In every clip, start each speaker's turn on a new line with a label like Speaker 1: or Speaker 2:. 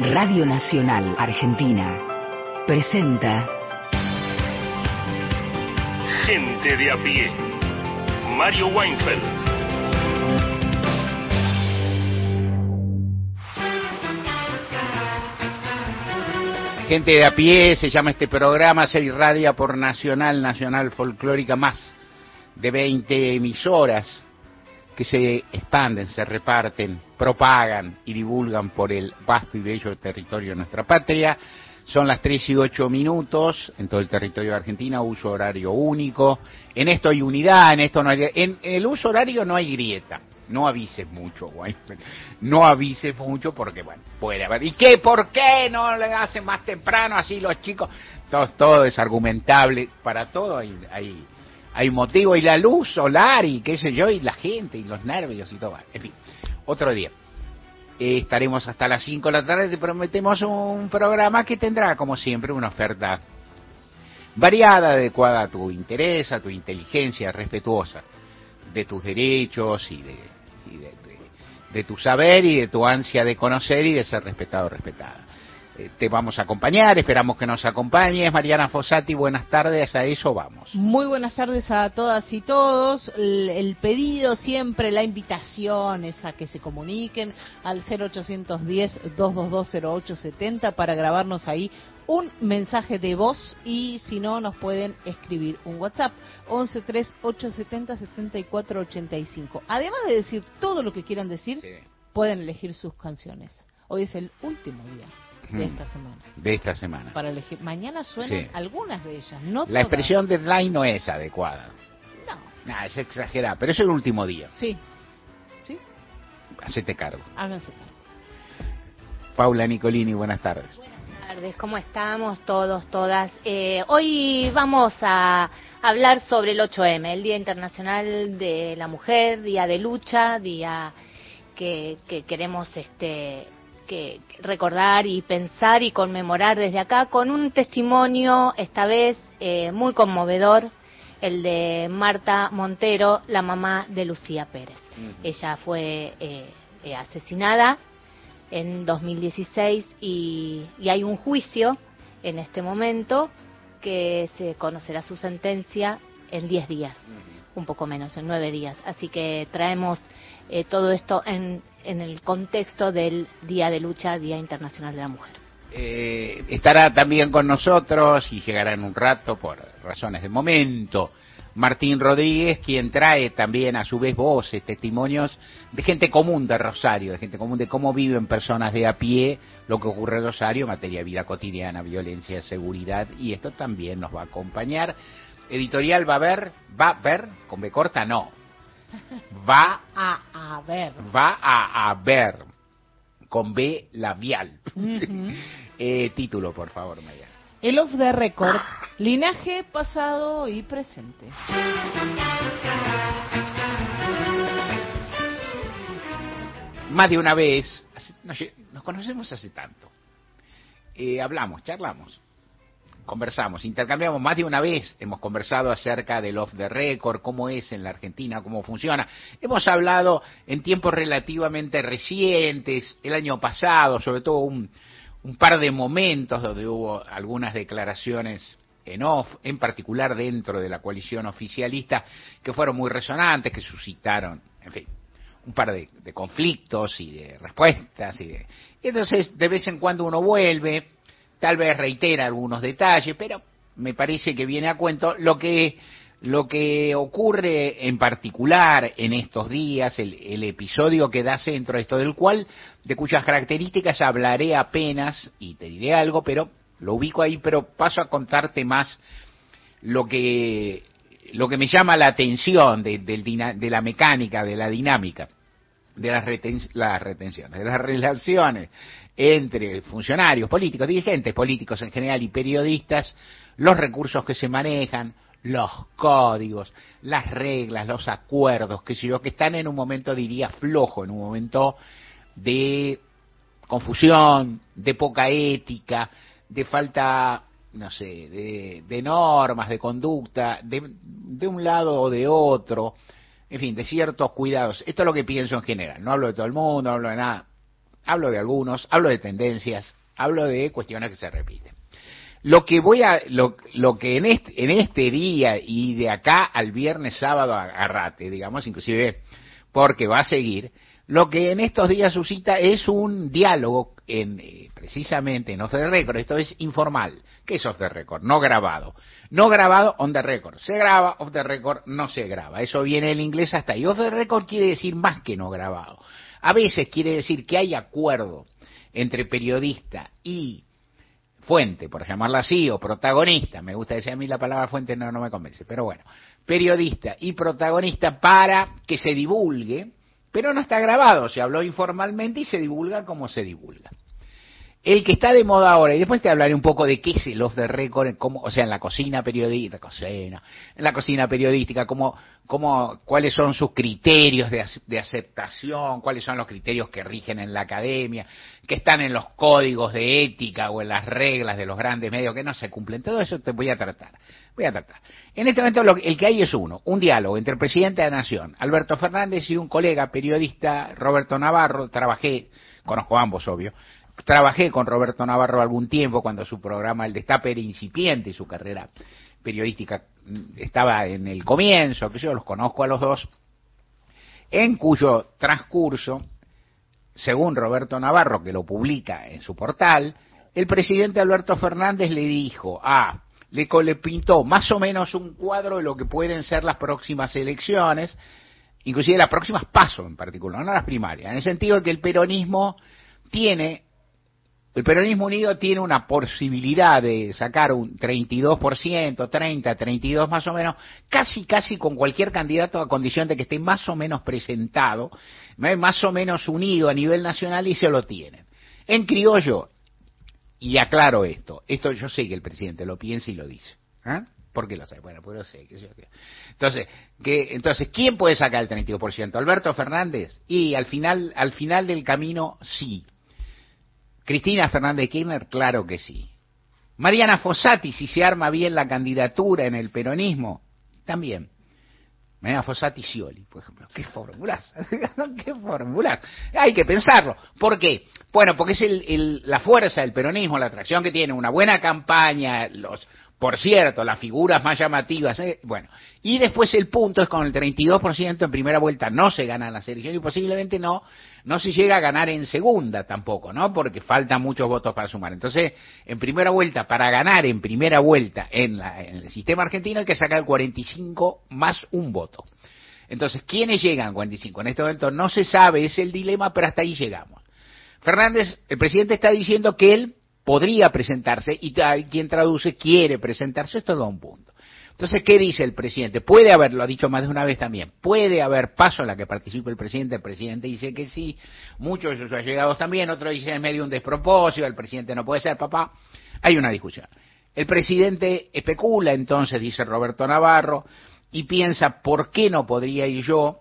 Speaker 1: Radio Nacional Argentina presenta
Speaker 2: Gente de a pie. Mario Weinfeld.
Speaker 3: Gente de a pie, se llama este programa, se irradia por Nacional, Nacional Folclórica, más de 20 emisoras que se expanden, se reparten, propagan y divulgan por el vasto y bello territorio de nuestra patria. Son las 3 y 8 minutos en todo el territorio de Argentina, uso horario único. En esto hay unidad, en esto no hay... En el uso horario no hay grieta. No avises mucho, güey. No avises mucho porque, bueno, puede haber. ¿Y qué? ¿Por qué no le hacen más temprano así los chicos? Todo, es argumentable. Para todo hay, hay, hay motivo. Y la luz solar y qué sé yo, y la gente y los nervios y todo. En fin, otro día. Estaremos hasta las 5 de la tarde. Te prometemos un programa que tendrá, como siempre, una oferta variada, adecuada a tu interés, a tu inteligencia, respetuosa de tus derechos y de, y de, de, de, tu saber y de tu ansia de conocer y de ser respetado o respetada. Eh, te vamos a acompañar, esperamos que nos acompañes. Mariana Fossati, buenas tardes, a eso vamos.
Speaker 4: Muy buenas tardes a todas y todos. El, el pedido siempre, la invitación es a que se comuniquen al 0810-2220870 para grabarnos ahí un mensaje de voz y si no nos pueden escribir un WhatsApp 1138707485. Además de decir todo lo que quieran decir, sí. pueden elegir sus canciones. Hoy es el último día de esta semana.
Speaker 3: De esta semana.
Speaker 4: Para elegir. Mañana suenan sí. algunas de ellas, no
Speaker 3: La
Speaker 4: todas.
Speaker 3: expresión deadline no es adecuada.
Speaker 4: No.
Speaker 3: Nah, es exagerada, pero es el último día.
Speaker 4: Sí. ¿Sí?
Speaker 3: Hacete cargo.
Speaker 4: Háganse cargo.
Speaker 3: Paula Nicolini, buenas tardes.
Speaker 5: Buenas tardes, ¿cómo estamos todos, todas? Eh, hoy vamos a hablar sobre el 8M, el Día Internacional de la Mujer, Día de Lucha, día que, que queremos este, que recordar y pensar y conmemorar desde acá con un testimonio, esta vez eh, muy conmovedor, el de Marta Montero, la mamá de Lucía Pérez. Uh -huh. Ella fue eh, eh, asesinada en 2016 y, y, hay un juicio en este momento que se conocerá su sentencia en 10 días, un poco menos, en 9 días. Así que traemos eh, todo esto en, en el contexto del Día de Lucha, Día Internacional de la Mujer.
Speaker 3: Eh, estará también con nosotros y llegará en un rato por razones de momento. Martín Rodríguez, quien trae también a su vez voces, testimonios de gente común de Rosario, de gente común de cómo viven personas de a pie lo que ocurre en Rosario en materia de vida cotidiana, violencia, seguridad, y esto también nos va a acompañar. Editorial va a ver, va a ver, con B corta no, va
Speaker 4: a, ver.
Speaker 3: Va a, ver, con B labial. Uh -huh. eh, título, por favor, Maya.
Speaker 4: El off the record, linaje pasado y presente.
Speaker 3: Más de una vez, nos, nos conocemos hace tanto, eh, hablamos, charlamos, conversamos, intercambiamos más de una vez, hemos conversado acerca del off the record, cómo es en la Argentina, cómo funciona. Hemos hablado en tiempos relativamente recientes, el año pasado, sobre todo un, un par de momentos donde hubo algunas declaraciones en off, en particular dentro de la coalición oficialista, que fueron muy resonantes, que suscitaron, en fin, un par de, de conflictos y de respuestas. Y, de, y entonces, de vez en cuando uno vuelve, tal vez reitera algunos detalles, pero me parece que viene a cuento lo que lo que ocurre en particular en estos días, el, episodio que da centro a esto, del cual, de cuyas características hablaré apenas y te diré algo, pero lo ubico ahí, pero paso a contarte más lo que lo que me llama la atención de, de, de la mecánica, de la dinámica, de las, reten, las retenciones, de las relaciones entre funcionarios políticos, dirigentes políticos en general y periodistas, los recursos que se manejan, los códigos, las reglas, los acuerdos, que sé yo, que están en un momento, diría, flojo, en un momento de confusión, de poca ética, de falta, no sé, de, normas, de conducta, de, un lado o de otro, en fin, de ciertos cuidados. Esto es lo que pienso en general, no hablo de todo el mundo, no hablo de nada, hablo de algunos, hablo de tendencias, hablo de cuestiones que se repiten. Lo que voy a, lo, lo que en este, en día y de acá al viernes sábado agarrate, digamos, inclusive porque va a seguir, lo que en estos días suscita es un diálogo en, eh, precisamente en off the record, esto es informal. ¿Qué es off the record? No grabado. No grabado, on the record. Se graba, off the record no se graba. Eso viene en inglés hasta ahí. Off the record quiere decir más que no grabado. A veces quiere decir que hay acuerdo entre periodista y fuente, por llamarla así, o protagonista, me gusta decir a mí la palabra fuente, no, no me convence, pero bueno, periodista y protagonista para que se divulgue, pero no está grabado, se habló informalmente y se divulga como se divulga. El que está de moda ahora, y después te hablaré un poco de qué es el off the record, o sea, en la cocina periodística, cocina, en la cocina periodística, cómo, cómo, cuáles son sus criterios de, aceptación, cuáles son los criterios que rigen en la academia, que están en los códigos de ética o en las reglas de los grandes medios que no se cumplen. Todo eso te voy a tratar. Voy a tratar. En este momento lo, el que hay es uno, un diálogo entre el presidente de la Nación, Alberto Fernández, y un colega periodista, Roberto Navarro, trabajé, conozco ambos, obvio, Trabajé con Roberto Navarro algún tiempo cuando su programa El Destape era incipiente y su carrera periodística estaba en el comienzo, que yo los conozco a los dos, en cuyo transcurso, según Roberto Navarro, que lo publica en su portal, el presidente Alberto Fernández le dijo, ah, le, le pintó más o menos un cuadro de lo que pueden ser las próximas elecciones, inclusive las próximas pasos en particular, no las primarias, en el sentido de que el peronismo tiene el peronismo unido tiene una posibilidad de sacar un 32%, 30, 32 más o menos, casi, casi con cualquier candidato a condición de que esté más o menos presentado, más o menos unido a nivel nacional y se lo tienen. En criollo, y aclaro esto, esto yo sé que el presidente lo piensa y lo dice. ¿eh? ¿Por qué lo sabe? Bueno, pues lo sé. Entonces, que, entonces, ¿quién puede sacar el 32%? ¿Alberto Fernández? Y al final, al final del camino, sí. Cristina Fernández Kirchner, claro que sí. Mariana Fossati, si se arma bien la candidatura en el peronismo, también. Mariana Fossati Scioli, por ejemplo. ¿Qué fórmulas? ¿Qué fórmulas? Hay que pensarlo. ¿Por qué? Bueno, porque es el, la fuerza del peronismo, la atracción que tiene, una buena campaña, los, por cierto, las figuras más llamativas, eh, bueno, y después el punto es con el 32% en primera vuelta no se gana la selección y posiblemente no, no se llega a ganar en segunda tampoco, ¿no? Porque faltan muchos votos para sumar. Entonces, en primera vuelta, para ganar en primera vuelta en, la, en el sistema argentino hay que sacar el 45 más un voto. Entonces, ¿quiénes llegan al 45? En este momento no se sabe, es el dilema, pero hasta ahí llegamos. Fernández, el presidente está diciendo que él podría presentarse y quien traduce quiere presentarse, esto da un punto. Entonces, ¿qué dice el presidente? Puede haber, lo ha dicho más de una vez también, puede haber paso en la que participe el presidente, el presidente dice que sí, muchos de sus allegados también, otros dicen en medio un despropósito, el presidente no puede ser, papá, hay una discusión. El presidente especula entonces, dice Roberto Navarro, y piensa, ¿por qué no podría ir yo,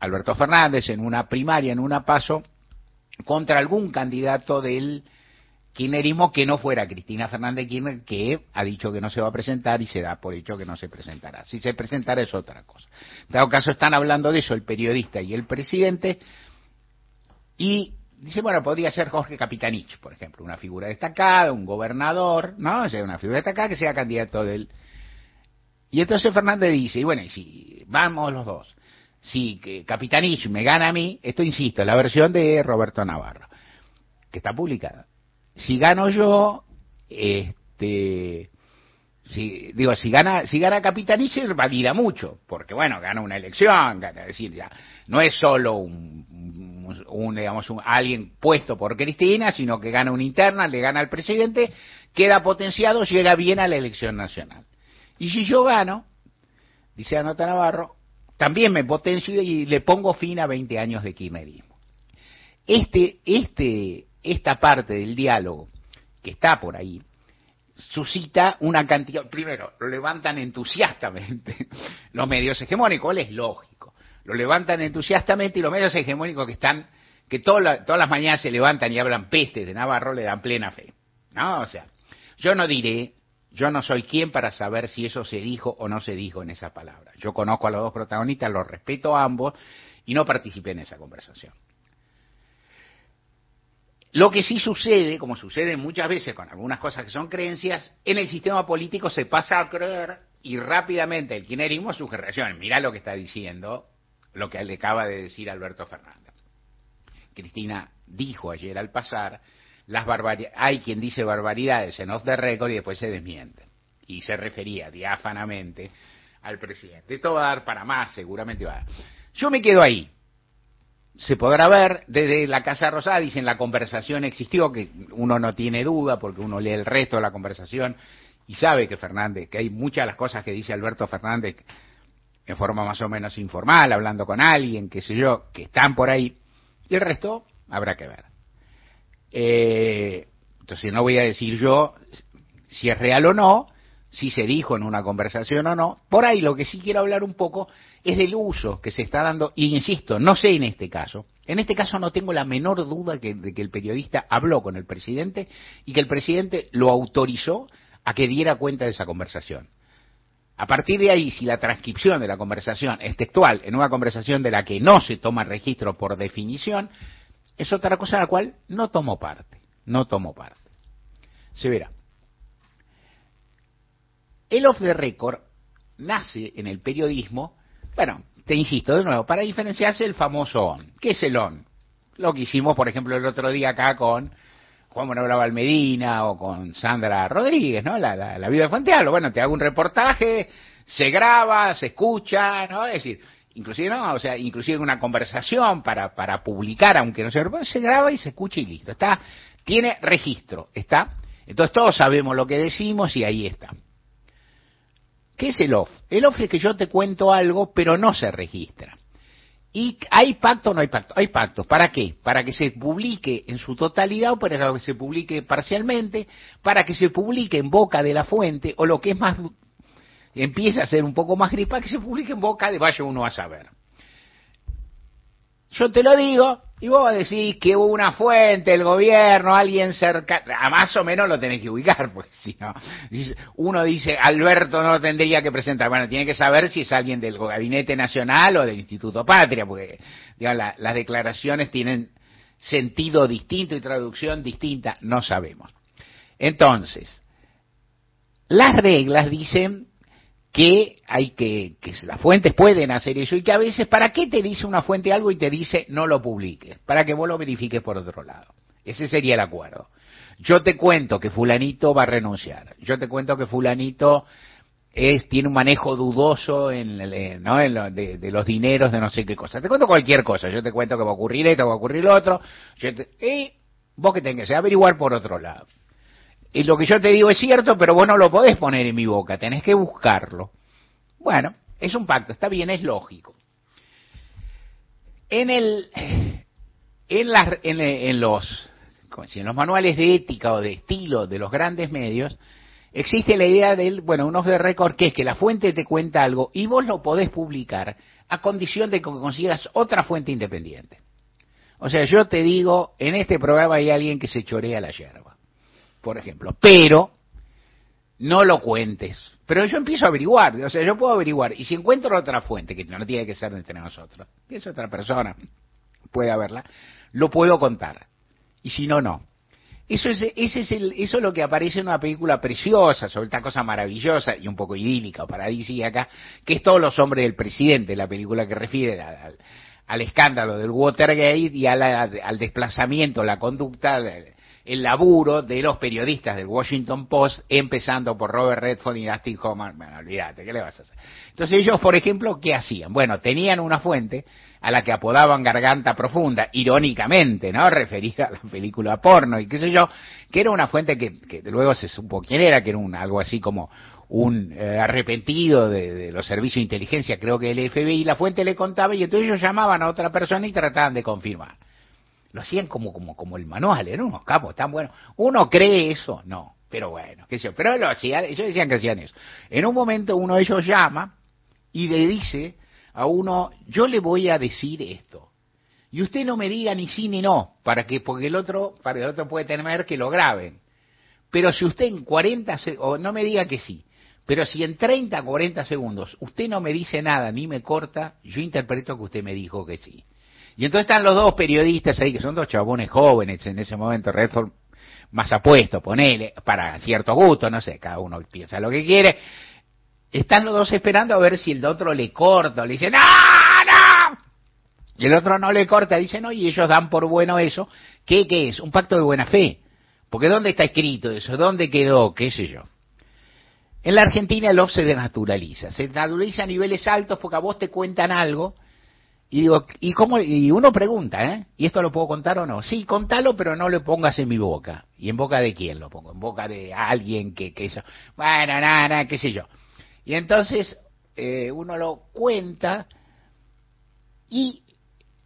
Speaker 3: Alberto Fernández, en una primaria, en una paso, contra algún candidato del kirchnerismo que no fuera Cristina Fernández Kirchner, que ha dicho que no se va a presentar y se da por hecho que no se presentará. Si se presentará es otra cosa. En todo caso, están hablando de eso el periodista y el presidente, y dice, bueno, podría ser Jorge Capitanich, por ejemplo, una figura destacada, un gobernador, ¿no? O sea, una figura destacada que sea candidato del... Y entonces Fernández dice, y bueno, y si vamos los dos, si Capitanich me gana a mí, esto insisto, la versión de Roberto Navarro, que está publicada si gano yo, este, si, digo, si gana, si gana Capitanich valida mucho, porque bueno, gana una elección, gana, decir, ya, no es solo un, digamos, un, alguien puesto por Cristina, sino que gana una interna, le gana al presidente, queda potenciado, llega bien a la elección nacional. Y si yo gano, dice Anota Navarro, también me potencio y le pongo fin a 20 años de kirchnerismo. Este, este, esta parte del diálogo que está por ahí suscita una cantidad, primero, lo levantan entusiastamente los medios hegemónicos, es lógico, lo levantan entusiastamente y los medios hegemónicos que están, que todas las mañanas se levantan y hablan peste de Navarro, le dan plena fe, ¿no? O sea, yo no diré, Yo no soy quien para saber si eso se dijo o no se dijo en esa palabra. Yo conozco a los dos protagonistas, los respeto a ambos y no participé en esa conversación. Lo que sí sucede, como sucede muchas veces con algunas cosas que son creencias, en el sistema político se pasa a creer y rápidamente el kirchnerismo su reacción. Mirá lo que está diciendo, lo que le acaba de decir Alberto Fernández. Cristina dijo ayer al pasar, las hay quien dice barbaridades en off the record y después se desmiente. Y se refería diáfanamente al presidente. Esto va a dar para más, seguramente va a dar. Yo me quedo ahí se podrá ver desde la Casa Rosada, dicen la conversación existió, que uno no tiene duda porque uno lee el resto de la conversación y sabe que Fernández, que hay muchas de las cosas que dice Alberto Fernández en forma más o menos informal, hablando con alguien, qué sé yo, que están por ahí, y el resto habrá que ver. Eh, entonces no voy a decir yo si es real o no, si se dijo en una conversación o no. Por ahí lo que sí quiero hablar un poco es del uso que se está dando, y insisto, no sé en este caso. En este caso no tengo la menor duda de que el periodista habló con el presidente y que el presidente lo autorizó a que diera cuenta de esa conversación. A partir de ahí, si la transcripción de la conversación es textual en una conversación de la que no se toma registro por definición, es otra cosa a la cual no tomo parte. No tomo parte. Se verá. El off the record nace en el periodismo, bueno, te insisto de nuevo, para diferenciarse el famoso on. ¿Qué es el on? Lo que hicimos, por ejemplo, el otro día acá con Juan Manuel Valmedina o con Sandra Rodríguez, ¿no? La, la, vida de Fuentealba. Bueno, te hago un reportaje, se graba, se escucha, ¿no? Es decir, inclusive no, o sea, inclusive una conversación para, para publicar, aunque no se se graba y se escucha y listo. Está, tiene registro, está. Entonces todos sabemos lo que decimos y ahí está. ¿Qué es el off? El off es que yo te cuento algo, pero no se registra. ¿Y hay pacto o no hay pacto? Hay pacto. ¿Para qué? Para que se publique en su totalidad o para que se publique parcialmente, para que se publique en boca de la fuente o lo que es más, empieza a ser un poco más gripa, que se publique en boca de vaya uno a saber. Yo te lo digo, y vos decís que hubo una fuente, el gobierno, alguien cerca, a más o menos lo tenés que ubicar, pues si no, uno dice, Alberto no tendría que presentar, bueno, tiene que saber si es alguien del Gabinete Nacional o del Instituto Patria, porque digamos, las declaraciones tienen sentido distinto y traducción distinta, no sabemos. Entonces, las reglas dicen que hay que, que las fuentes pueden hacer eso y que a veces, ¿para qué te dice una fuente algo y te dice no lo publiques? Para que vos lo verifiques por otro lado. Ese sería el acuerdo. Yo te cuento que fulanito va a renunciar. Yo te cuento que fulanito es, tiene un manejo dudoso en, ¿no? en de, los dineros de no sé qué cosa. Te cuento cualquier cosa. Yo te cuento que va a ocurrir esto, va a ocurrir lo otro. y vos que tengas que averiguar por otro lado. Y lo que yo te digo es cierto, pero vos no lo podés poner en mi boca, tenés que buscarlo. Bueno, es un pacto, está bien, es lógico. En el, en, las, en, los, en los manuales de ética o de estilo de los grandes medios, existe la idea del, bueno, unos de récord que es que la fuente te cuenta algo y vos lo podés publicar a condición de que consigas otra fuente independiente. O sea, yo te digo, en este programa hay alguien que se chorea la yerba por ejemplo. Pero no lo cuentes. Pero yo empiezo a averiguar, o sea, yo puedo averiguar. Y si encuentro otra fuente, que no tiene que ser entre nosotros, es otra persona, puede haberla, lo puedo contar. Y si no, no. Eso es, ese es el, eso es lo que aparece en una película preciosa, sobre esta cosa maravillosa y un poco idílica o paradisíaca, que es Todos los hombres del presidente, la película que refiere al, al escándalo del Watergate y al desplazamiento, la conducta el laburo de los periodistas del Washington Post, empezando por Robert Redford y Dustin Hoffman. Bueno, olvídate, ¿qué le vas a hacer? Entonces ellos, por ejemplo, ¿qué hacían? Bueno, tenían una fuente a la que apodaban Garganta Profunda, irónicamente, ¿no? Referida a la película porno y qué sé yo, que era una fuente que, luego se supo quién era, que era un, algo así como un eh, arrepentido de, de, los servicios de inteligencia, creo que el FBI, la fuente le contaba y entonces ellos llamaban a otra persona y trataban de confirmar. Lo hacían como, como, como el manual, eran unos capos tan buenos. ¿Uno cree eso? No. Pero bueno, qué sé yo. Pero lo hacían, ellos decían que hacían eso. En un momento uno de ellos llama y le dice a uno, yo le voy a decir esto. Y usted no me diga ni sí ni no, para que, porque el otro, para el otro puede temer que lo graben. Pero si usted en 40 o no me diga que sí, pero si en 30, 40 segundos usted no me dice nada ni me corta, yo interpreto que usted me dijo que sí. Y entonces están los dos periodistas ahí, que son dos chabones jóvenes en ese momento, Redford más apuesto, ponele, para cierto gusto, no sé, cada uno piensa lo que quiere. Están los dos esperando a ver si el otro le corta, le dice, ¡No, no! Y el otro no le corta, dice, no, y ellos dan por bueno eso. ¿Qué, qué es? Un pacto de buena fe. Porque ¿dónde está escrito eso? ¿Dónde quedó? ¿Qué sé yo? En la Argentina el off se desnaturaliza. Se naturaliza a niveles altos porque a vos te cuentan algo y digo, ¿y cómo? Y uno pregunta, ¿eh? ¿Y esto lo puedo contar o no? Sí, contalo, pero no lo pongas en mi boca. ¿Y en boca de quién lo pongo? En boca de alguien que, que eso. Bueno, nada, nada, qué sé yo. Y entonces eh, uno lo cuenta y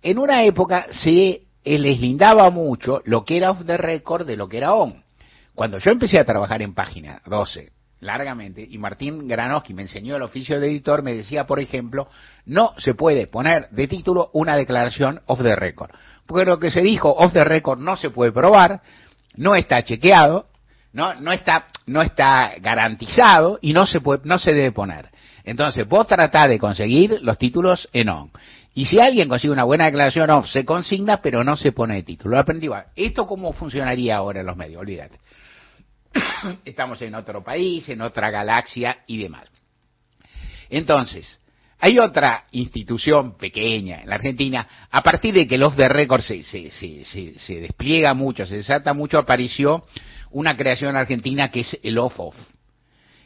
Speaker 3: en una época se les lindaba mucho lo que era off the record de lo que era on. Cuando yo empecé a trabajar en página 12, largamente, y Martín Granoski me enseñó el oficio de editor, me decía, por ejemplo, no se puede poner de título una declaración off the record. Porque lo que se dijo off the record no se puede probar, no está chequeado, no, no está, no está garantizado y no se puede, no se debe poner. Entonces, vos tratás de conseguir los títulos en on. Y si alguien consigue una buena declaración off, se consigna, pero no se pone de título. Lo aprendí. ¿Esto cómo funcionaría ahora en los medios? Olvídate. estamos en otro país, en otra galaxia y demás. Entonces, hay otra institución pequeña en la Argentina, a partir de que el off the record se, se, se, se, despliega mucho, se desata mucho, apareció una creación argentina que es el off-off.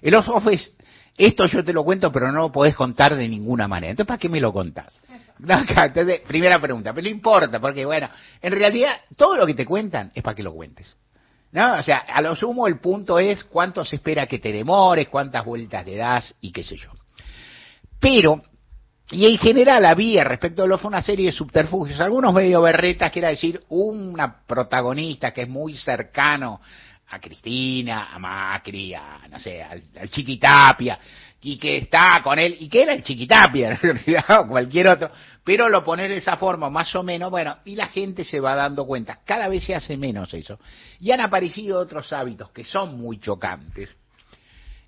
Speaker 3: El off-off es, esto yo te lo cuento, pero no lo podés contar de ninguna manera. Entonces, ¿para qué me lo contás? Entonces, primera pregunta, pero no importa, porque bueno, en realidad todo lo que te cuentan es para que lo cuentes. ¿No? O sea, a lo sumo el punto es cuánto se espera que te demores, cuántas vueltas le das y qué sé yo. Pero, y en general había respecto a lo fue una serie de subterfugios, algunos medio berretas, quiere decir, una protagonista que es muy cercano a Cristina, a Macri, a, no sé, al, al Chiquitapia, y que está con él, y que era el Chiquitapia, o cualquier otro, pero lo pone de esa forma, más o menos, bueno, y la gente se va dando cuenta, cada vez se hace menos eso. Y han aparecido otros hábitos que son muy chocantes,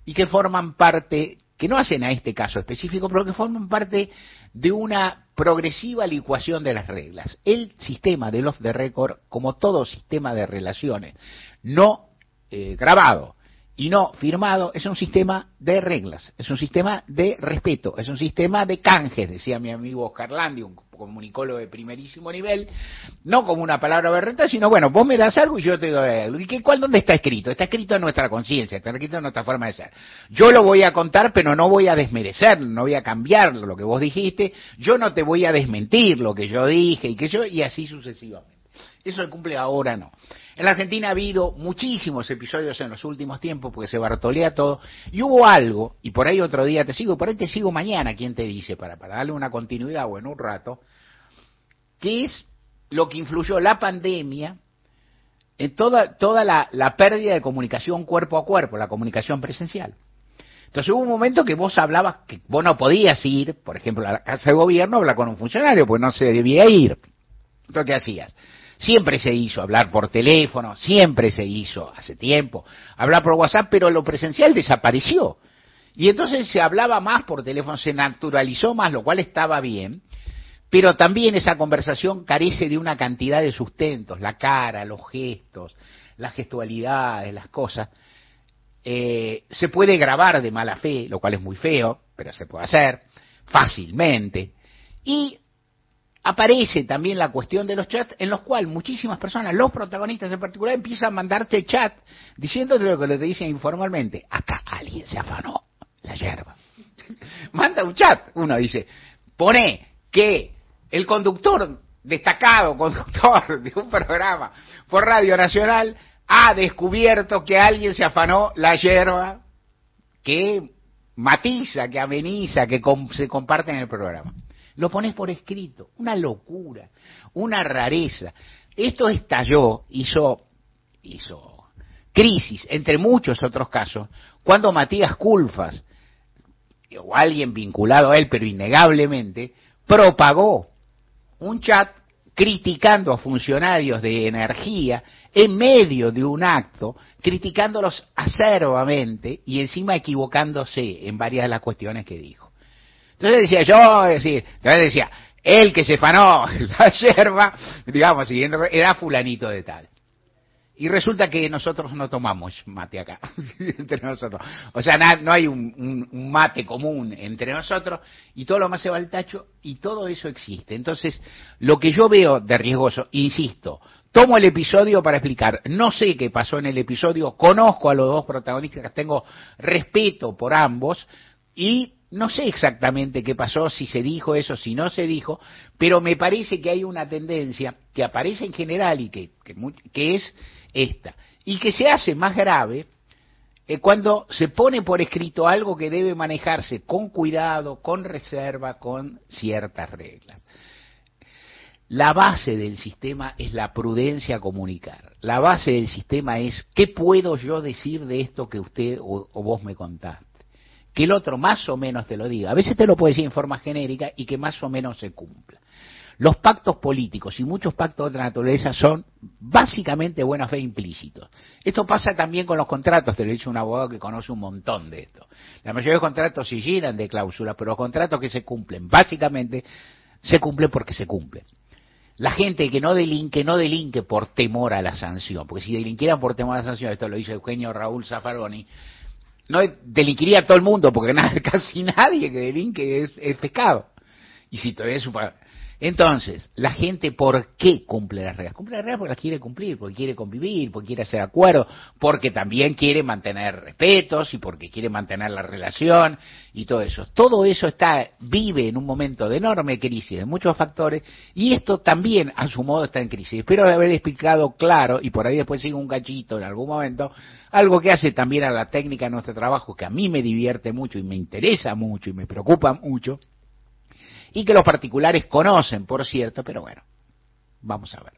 Speaker 3: y que forman parte, que no hacen a este caso específico, pero que forman parte de una progresiva licuación de las reglas. El sistema de los de récord, como todo sistema de relaciones, no eh, grabado, y no firmado es un sistema de reglas, es un sistema de respeto, es un sistema de canjes, decía mi amigo Oscar Landi, un comunicólogo de primerísimo nivel, no como una palabra berreta, sino bueno, vos me das algo y yo te doy algo. ¿Y qué, cuál, dónde está escrito? Está escrito en nuestra conciencia, está escrito en nuestra forma de ser. Yo lo voy a contar, pero no voy a desmerecerlo, no voy a cambiar lo que vos dijiste, yo no te voy a desmentir lo que yo dije y que yo, y así sucesivamente. Eso se cumple ahora no. En la Argentina ha habido muchísimos episodios en los últimos tiempos porque se bartolea todo. Y hubo algo, y por ahí otro día te sigo, por ahí te sigo mañana, ¿quién te dice? Para, para darle una continuidad o en un rato, que es lo que influyó la pandemia en toda, toda la, la pérdida de comunicación cuerpo a cuerpo, la comunicación presencial. Entonces hubo un momento que vos hablabas que vos no podías ir, por ejemplo, a la casa de gobierno hablar con un funcionario, pues no se debía ir. Entonces, ¿qué hacías? Siempre se hizo hablar por teléfono, siempre se hizo hace tiempo hablar por WhatsApp, pero lo presencial desapareció. Y entonces se hablaba más por teléfono, se naturalizó más, lo cual estaba bien, pero también esa conversación carece de una cantidad de sustentos, la cara, los gestos, las gestualidades, las cosas. Eh, se puede grabar de mala fe, lo cual es muy feo, pero se puede hacer fácilmente. Y aparece también la cuestión de los chats en los cuales muchísimas personas, los protagonistas en particular, empiezan a mandarte chat diciéndote lo que te dicen informalmente. Acá alguien se afanó la yerba. Manda un chat, uno dice, pone que el conductor, destacado conductor de un programa por Radio Nacional, ha descubierto que alguien se afanó la yerba que matiza, que ameniza, que se comparte en el programa lo pones por escrito, una locura, una rareza. Esto estalló, hizo, hizo crisis, entre muchos otros casos, cuando Matías Culfas, o alguien vinculado a él, pero innegablemente, propagó un chat criticando a funcionarios de energía en medio de un acto, criticándolos acerbamente y encima equivocándose en varias de las cuestiones que dijo. Entonces decía yo, decir, decía, el que se fanó la yerba, digamos, siguiendo, era fulanito de tal. Y resulta que nosotros no tomamos mate acá, entre nosotros. O sea, no hay un, mate común entre nosotros y todo lo más se va al tacho y todo eso existe. Entonces, lo que yo veo de riesgoso, insisto, tomo el episodio para explicar, no sé qué pasó en el episodio, conozco a los dos protagonistas, tengo respeto por ambos y no sé exactamente qué pasó, si se dijo eso, si no se dijo, pero me parece que hay una tendencia que aparece en general y que, es esta, y que se hace más grave eh, cuando se pone por escrito algo que debe manejarse con cuidado, con reserva, con ciertas reglas. La base del sistema es la prudencia a comunicar. La base del sistema es qué puedo yo decir de esto que usted o vos me contaste que el otro más o menos te lo diga. A veces te lo puede decir en forma genérica y que más o menos se cumpla. Los pactos políticos y muchos pactos de otra naturaleza son básicamente buena fe implícitos. Esto pasa también con los contratos, te lo he dicho un abogado que conoce un montón de esto. La mayoría de los contratos se llenan de cláusulas, pero los contratos que se cumplen, básicamente, se cumplen porque se cumplen. La gente que no delinque, no delinque por temor a la sanción, porque si delinquieran por temor a la sanción, esto lo dice Eugenio Raúl Zaffaroni, no delinquiría todo el mundo, porque nada, casi nadie que delinque es, pescado. Y si todavía es un... Entonces, la gente, ¿por qué cumple las reglas? Cumple las reglas porque las quiere cumplir, porque quiere convivir, porque quiere hacer acuerdos, porque también quiere mantener respetos y porque quiere mantener la relación y todo eso. Todo eso está, vive en un momento de enorme crisis de muchos factores y esto también, a su modo, está en crisis. Espero haber explicado claro, y por ahí después sigo un cachito en algún momento, algo que hace también a la técnica de nuestro trabajo, que a mí me divierte mucho y me interesa mucho y me preocupa mucho, y que los particulares conocen, por cierto, pero bueno, vamos a ver.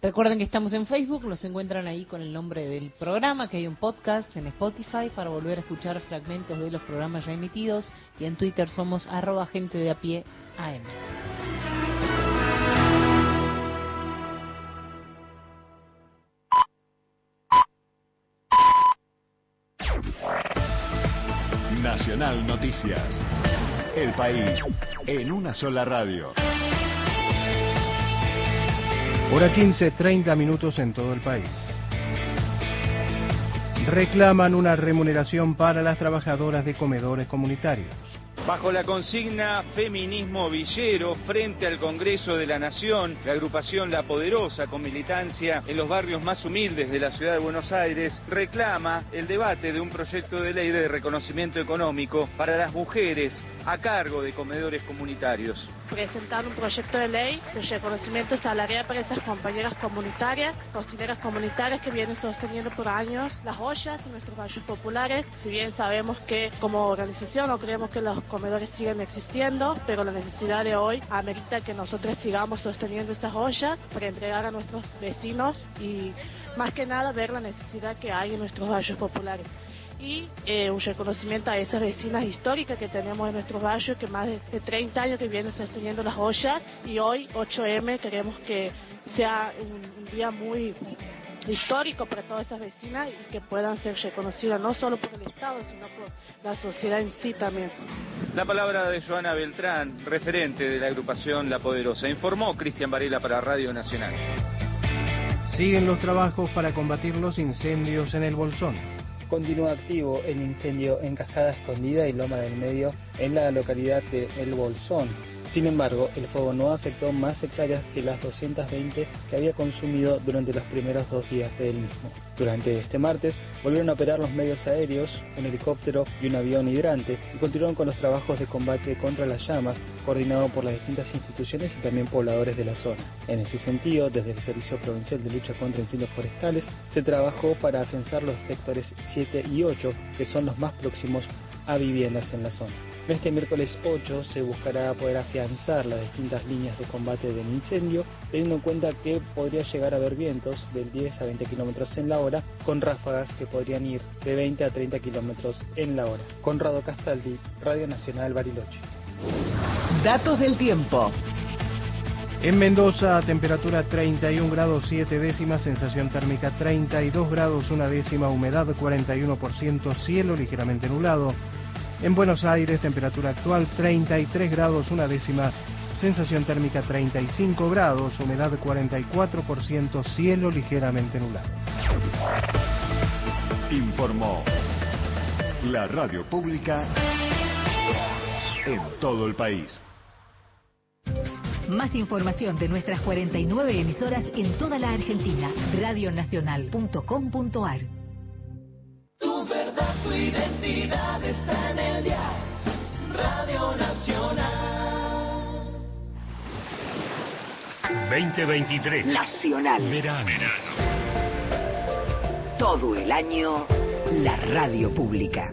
Speaker 4: Recuerden que estamos en Facebook, los encuentran ahí con el nombre del programa, que hay un podcast en Spotify para volver a escuchar fragmentos de los programas ya emitidos y en Twitter somos arroba gente de a pie AM.
Speaker 6: Nacional Noticias. El país en una sola radio.
Speaker 7: Hora 15, 30 minutos en todo el país. Reclaman una remuneración para las trabajadoras de comedores comunitarios.
Speaker 8: Bajo la consigna Feminismo Villero frente al Congreso de la Nación, la agrupación La Poderosa, con militancia en los barrios más humildes de la ciudad de Buenos Aires, reclama el debate de un proyecto de ley de reconocimiento económico para las mujeres a cargo de comedores comunitarios.
Speaker 9: Presentar un proyecto de ley de reconocimiento salarial para esas compañeras comunitarias, cocineras comunitarias que vienen sosteniendo por años las ollas en nuestros barrios populares. Si bien sabemos que como organización no creemos que los comedores siguen existiendo, pero la necesidad de hoy amerita que nosotros sigamos sosteniendo estas ollas para entregar a nuestros vecinos y más que nada ver la necesidad que hay en nuestros barrios populares y eh, un reconocimiento a esas vecinas históricas que tenemos en nuestros barrios que más de, 30 años que vienen sosteniendo las ollas y hoy 8M queremos que sea un día muy histórico para todas esas vecinas y que puedan ser reconocidas no solo por el Estado, sino por la sociedad en sí también.
Speaker 8: La palabra de Joana Beltrán, referente de la agrupación La Poderosa, informó Cristian Varela para Radio Nacional.
Speaker 7: Siguen los trabajos para combatir los incendios en el Bolsón.
Speaker 10: Continúa activo el incendio en Cascada Escondida y Loma del Medio en la localidad de El Bolsón. Sin embargo, el fuego no afectó más hectáreas que las 220 que había consumido durante los primeros dos días del mismo. Durante este martes volvieron a operar los medios aéreos, un helicóptero y un avión hidrante y continuaron con los trabajos de combate contra las llamas, coordinado por las distintas instituciones y también pobladores de la zona. En ese sentido, desde el Servicio Provincial de Lucha contra Incendios Forestales, se trabajó para afianzar los sectores 7 y 8, que son los más próximos a viviendas en la zona. Este miércoles 8 se buscará poder afianzar las distintas líneas de combate del incendio, teniendo en cuenta que podría llegar a haber vientos del 10 a 20 kilómetros en la hora, con ráfagas que podrían ir de 20 a 30 kilómetros en la hora. Conrado Castaldi, Radio Nacional Bariloche.
Speaker 1: Datos del tiempo.
Speaker 7: En Mendoza, temperatura 31 grados 7 décimas, sensación térmica 32 grados 1 décima, humedad 41%, cielo ligeramente nublado. En Buenos Aires, temperatura actual 33 grados 1 décima, sensación térmica 35 grados, humedad 44%, cielo ligeramente nublado.
Speaker 6: Informó la radio pública en todo el país.
Speaker 1: Más información de nuestras 49 emisoras en toda la Argentina. Radionacional.com.ar
Speaker 11: Tu verdad, tu identidad está en el día. Radio Nacional.
Speaker 2: 2023.
Speaker 1: Nacional.
Speaker 2: Verano.
Speaker 1: Todo el año, la radio pública.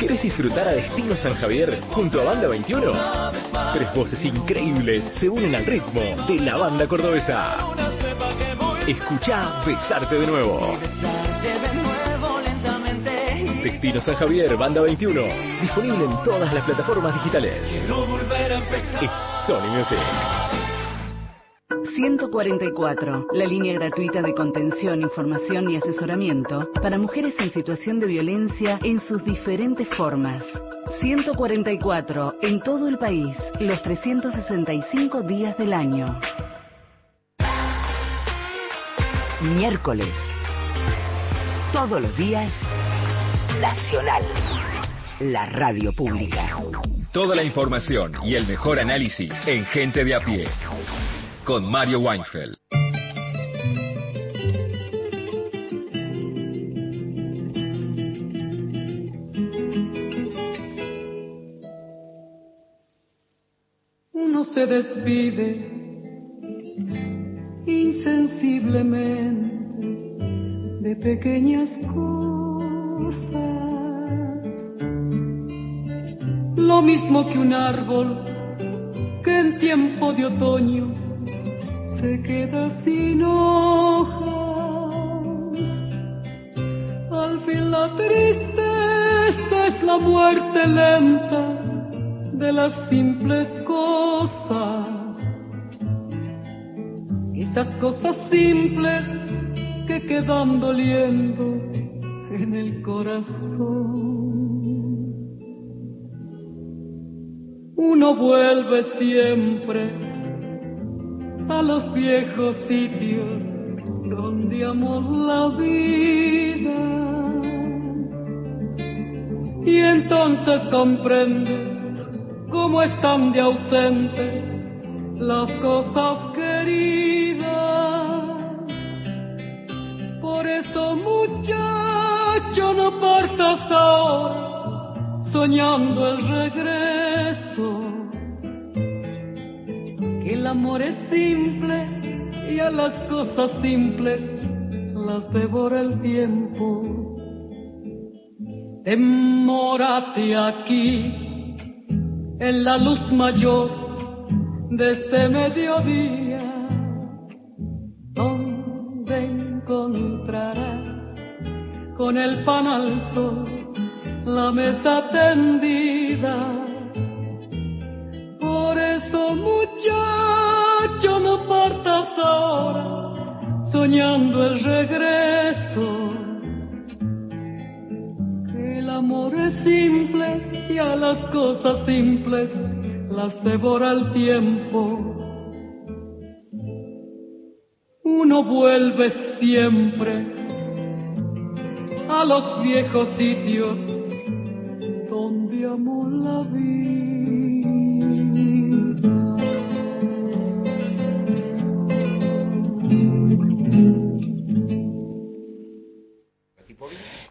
Speaker 12: ¿Querés disfrutar a Destino San Javier junto a Banda 21? Tres voces increíbles se unen al ritmo de la banda cordobesa. Escucha Besarte de nuevo. Destino San Javier, Banda 21. Disponible en todas las plataformas digitales. Es Sony Music.
Speaker 1: 144, la línea gratuita de contención, información y asesoramiento para mujeres en situación de violencia en sus diferentes formas. 144, en todo el país, los 365 días del año. Miércoles. Todos los días, Nacional. La radio pública.
Speaker 13: Toda la información y el mejor análisis en Gente de a pie. Con Mario Weinfeld.
Speaker 14: Uno se despide insensiblemente de pequeñas cosas. Lo mismo que un árbol que en tiempo de otoño se queda sin hojas. Al fin la tristeza es la muerte lenta de las simples cosas. Esas cosas simples que quedan doliendo en el corazón. Uno vuelve siempre a los viejos sitios donde amó la vida. Y entonces comprende cómo están de ausentes las cosas queridas. Por eso, muchacho, no partas ahora soñando el regreso. El amor es simple y a las cosas simples las devora el tiempo. Demórate aquí en la luz mayor de este mediodía, donde encontrarás con el pan al sol la mesa tendida. Eso, muchacho, no partas ahora soñando el regreso. El amor es simple y a las cosas simples las devora el tiempo. Uno vuelve siempre a los viejos sitios donde amó la vida.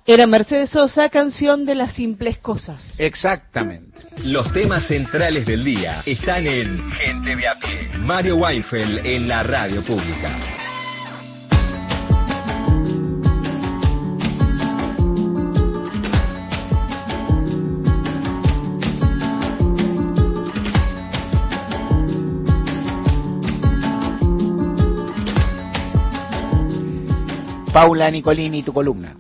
Speaker 4: Era Mercedes Sosa, canción de las simples cosas.
Speaker 3: Exactamente.
Speaker 13: Los temas centrales del día están en Gente de a pie. Mario Weinfeld en la radio pública.
Speaker 3: Paula Nicolini, tu columna.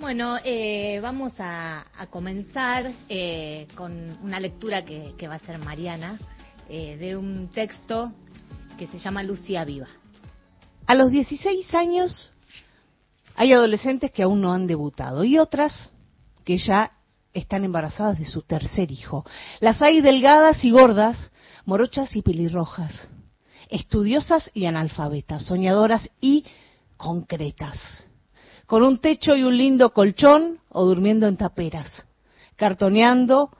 Speaker 5: Bueno, eh, vamos a, a comenzar eh, con una lectura que, que va a hacer Mariana eh, de un texto que se llama Lucía Viva.
Speaker 4: A los 16 años hay adolescentes que aún no han debutado y otras que ya están embarazadas de su tercer hijo. Las hay delgadas y gordas, morochas y pelirrojas, estudiosas y analfabetas, soñadoras y concretas, con un techo y un lindo colchón o durmiendo en taperas, cartoneando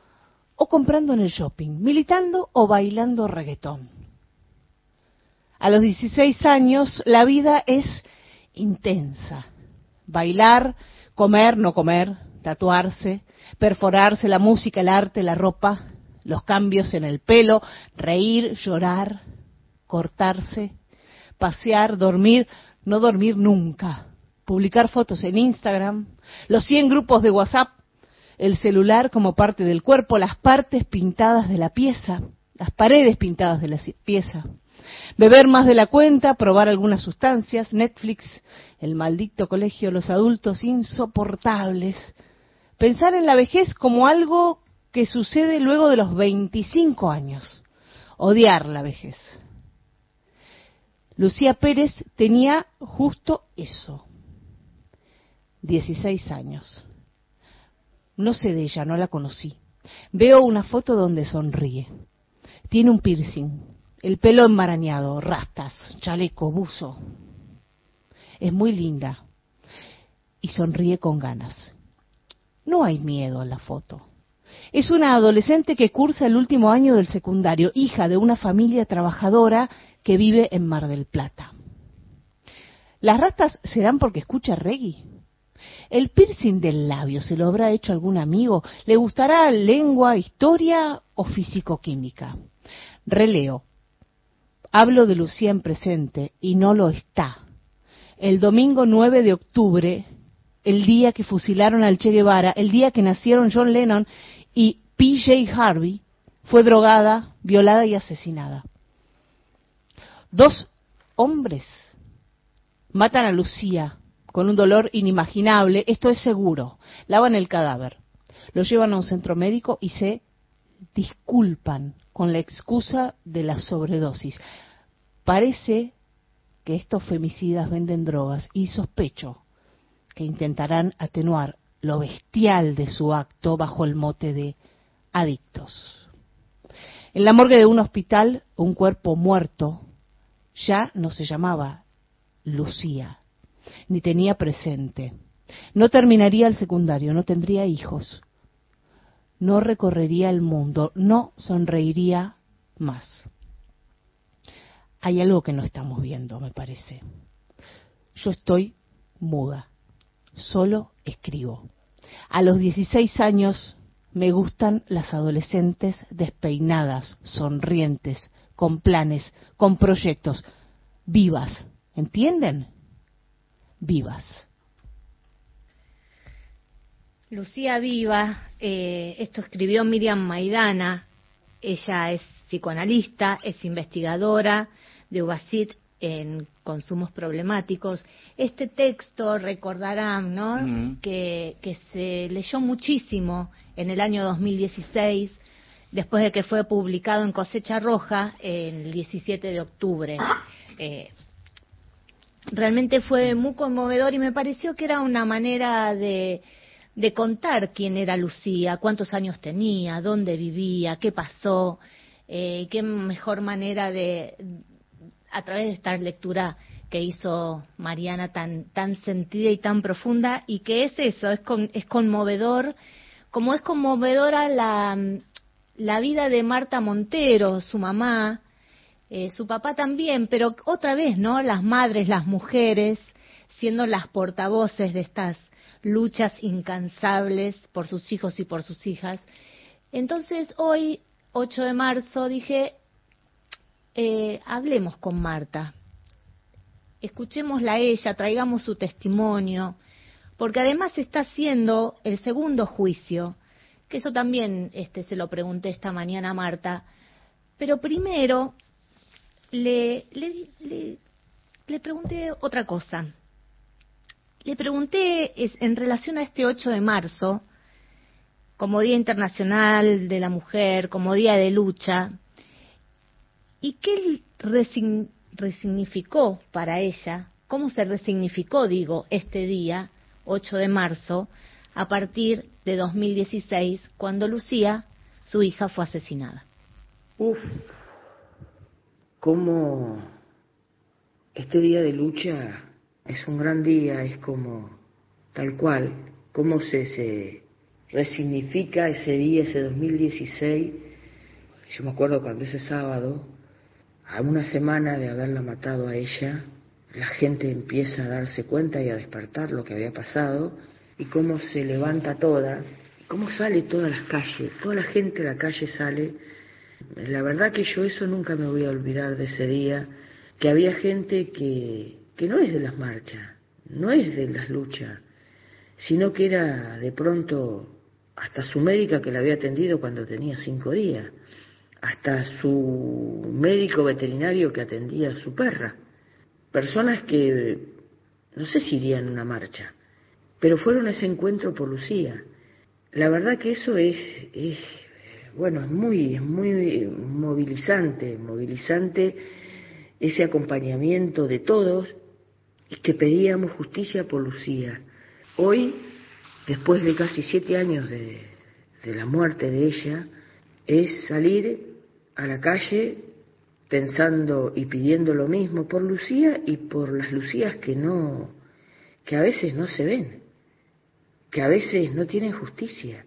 Speaker 4: o comprando en el shopping, militando o bailando reggaetón. A los 16 años la vida es intensa. Bailar, comer, no comer, tatuarse, perforarse la música, el arte, la ropa, los cambios en el pelo, reír, llorar, cortarse, pasear, dormir, no dormir nunca, publicar fotos en Instagram, los 100 grupos de WhatsApp, el celular como parte del cuerpo, las partes pintadas de la pieza, las paredes pintadas de la pieza, beber más de la cuenta, probar algunas sustancias, Netflix, el maldito colegio, los adultos insoportables, pensar en la vejez como algo que sucede luego de los 25 años, odiar la vejez. Lucía Pérez tenía justo eso, 16 años. No sé de ella, no la conocí. Veo una foto donde sonríe. Tiene un piercing, el pelo enmarañado, rastas, chaleco, buzo. Es muy linda y sonríe con ganas. No hay miedo en la foto. Es una adolescente que cursa el último año del secundario, hija de una familia trabajadora que vive en Mar del Plata. ¿Las rastas serán porque escucha reggae? ¿El piercing del labio se lo habrá hecho algún amigo? ¿Le gustará lengua, historia o físico-química? Releo. Hablo de Lucía en presente y no lo está. El domingo 9 de octubre, el día que fusilaron al Che Guevara, el día que nacieron John Lennon y PJ Harvey, fue drogada, violada y asesinada. Dos hombres matan a Lucía con un dolor inimaginable, esto es seguro. Lavan el cadáver, lo llevan a un centro médico y se disculpan con la excusa de la sobredosis. Parece que estos femicidas venden drogas y sospecho que intentarán atenuar lo bestial de su acto bajo el mote de adictos. En la morgue de un hospital, un cuerpo muerto ya no se llamaba Lucía, ni tenía presente. No terminaría el secundario, no tendría hijos, no recorrería el mundo, no sonreiría más. Hay algo que no estamos viendo, me parece. Yo estoy muda, solo escribo. A los 16 años me gustan las adolescentes despeinadas, sonrientes, con planes, con proyectos, vivas, ¿entienden? Vivas.
Speaker 5: Lucía Viva, eh, esto escribió Miriam Maidana, ella es psicoanalista, es investigadora de UBASIT en consumos problemáticos. Este texto recordarán, ¿no? que, que se leyó muchísimo en el año 2016, después de que fue publicado en Cosecha Roja el 17 de octubre. Eh, realmente fue muy conmovedor y me pareció que era una manera de, de contar quién era Lucía, cuántos años tenía, dónde vivía, qué pasó, eh, qué mejor manera de, a través de esta lectura que hizo Mariana tan, tan sentida y tan profunda, y que es eso, es, con, es conmovedor, como es conmovedora la, la vida de Marta Montero, su mamá, eh, su papá también, pero otra vez, ¿no? Las madres, las mujeres, siendo las portavoces de estas luchas incansables por sus hijos y por sus hijas. Entonces, hoy, 8 de marzo, dije, eh, hablemos con Marta, escuchémosla a ella, traigamos su testimonio, porque además está haciendo el segundo juicio, que eso también este, se lo pregunté esta mañana a Marta, pero primero le, le, le, le pregunté otra cosa. le pregunté en relación a este 8 de marzo, como Día Internacional de la Mujer, como Día de Lucha, ¿y qué resignificó para ella, cómo se resignificó, digo, este día, 8 de marzo, a partir de 2016, cuando Lucía, su hija, fue asesinada?
Speaker 15: Uf, cómo este día de lucha es un gran día, es como tal cual, cómo se, se resignifica ese día, ese 2016. Yo me acuerdo cuando ese sábado, a una semana de haberla matado a ella, la gente empieza a darse cuenta y a despertar lo que había pasado y cómo se levanta toda, cómo sale todas las calles, toda la gente de la calle sale. La verdad que yo eso nunca me voy a olvidar de ese día, que había gente que, que no es de las marchas, no es de las luchas, sino que era de pronto hasta su médica que la había atendido cuando tenía cinco días, hasta su médico veterinario que atendía a su perra. Personas que no sé si irían a una marcha, pero fueron a ese encuentro por Lucía. La verdad que eso es, es bueno, es muy, es muy movilizante, movilizante ese acompañamiento de todos y que pedíamos justicia por Lucía. Hoy, después de casi siete años de, la muerte de ella, es salir a la calle pensando y pidiendo lo mismo por Lucía y por las Lucías que no, que a veces no se ven, que a veces no tienen justicia.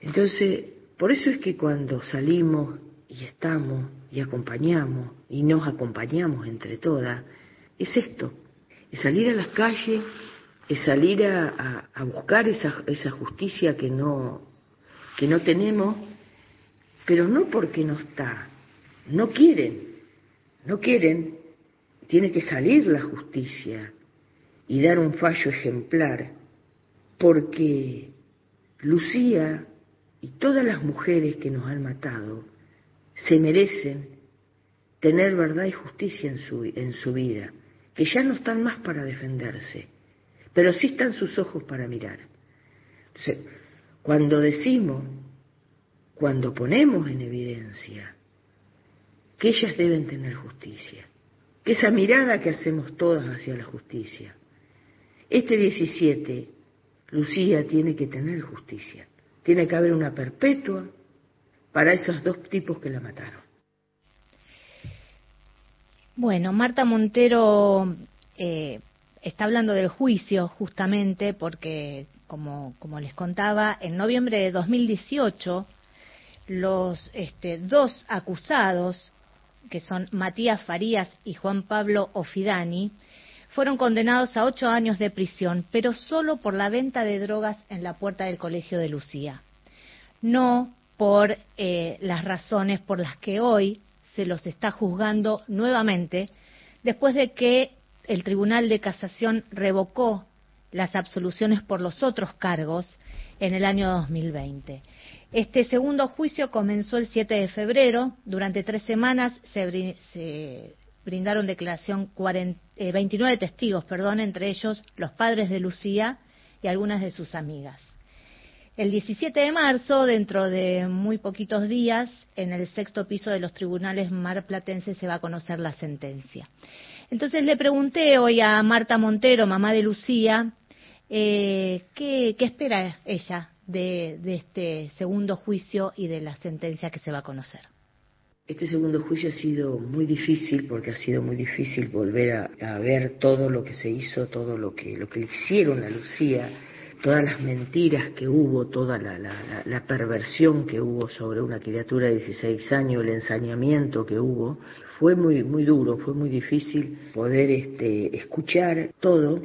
Speaker 15: Entonces, por eso es que cuando salimos y estamos y acompañamos y nos acompañamos entre todas, es esto, es salir a las calles, es salir a, buscar esa, esa, justicia que no, que no tenemos, pero no porque no está, no quieren, no quieren, tiene que salir la justicia y dar un fallo ejemplar, porque Lucía y todas las mujeres que nos han matado se merecen tener verdad y justicia en su, en su vida que ya no están más para defenderse, pero sí están sus ojos para mirar. Entonces, cuando decimos, cuando ponemos en evidencia que ellas deben tener justicia, que esa mirada que hacemos todas hacia la justicia, este 17, Lucía tiene que tener justicia, tiene que haber una perpetua para esos dos tipos que la mataron.
Speaker 5: Bueno, Marta Montero eh, está hablando del juicio justamente porque, como, como, les contaba, en noviembre de 2018 los este, dos acusados, que son Matías Farías y Juan Pablo Ofidani, fueron condenados a ocho años de prisión, pero solo por la venta de drogas en la puerta del colegio de Lucía. No por eh, las razones por las que hoy se los está juzgando nuevamente después de que el Tribunal de Casación revocó las absoluciones por los otros cargos en el año 2020. Este segundo juicio comenzó el 7 de febrero. Durante tres semanas se, brindaron declaración 29 eh, testigos, perdón, entre ellos los padres de Lucía y algunas de sus amigas. El 17 de marzo, dentro de muy poquitos días, en el sexto piso de los tribunales marplatenses se va a conocer la sentencia. Entonces le pregunté hoy a Marta Montero, mamá de Lucía, eh, ¿qué, espera ella de, este segundo juicio y de la sentencia que se va a conocer.
Speaker 15: Este segundo juicio ha sido muy difícil porque ha sido muy difícil volver a, a ver todo lo que se hizo, todo lo que, lo que hicieron a Lucía todas las mentiras que hubo, toda la, perversión que hubo sobre una criatura de 16 años, el ensañamiento que hubo, fue muy, muy duro, fue muy difícil poder este, escuchar todo,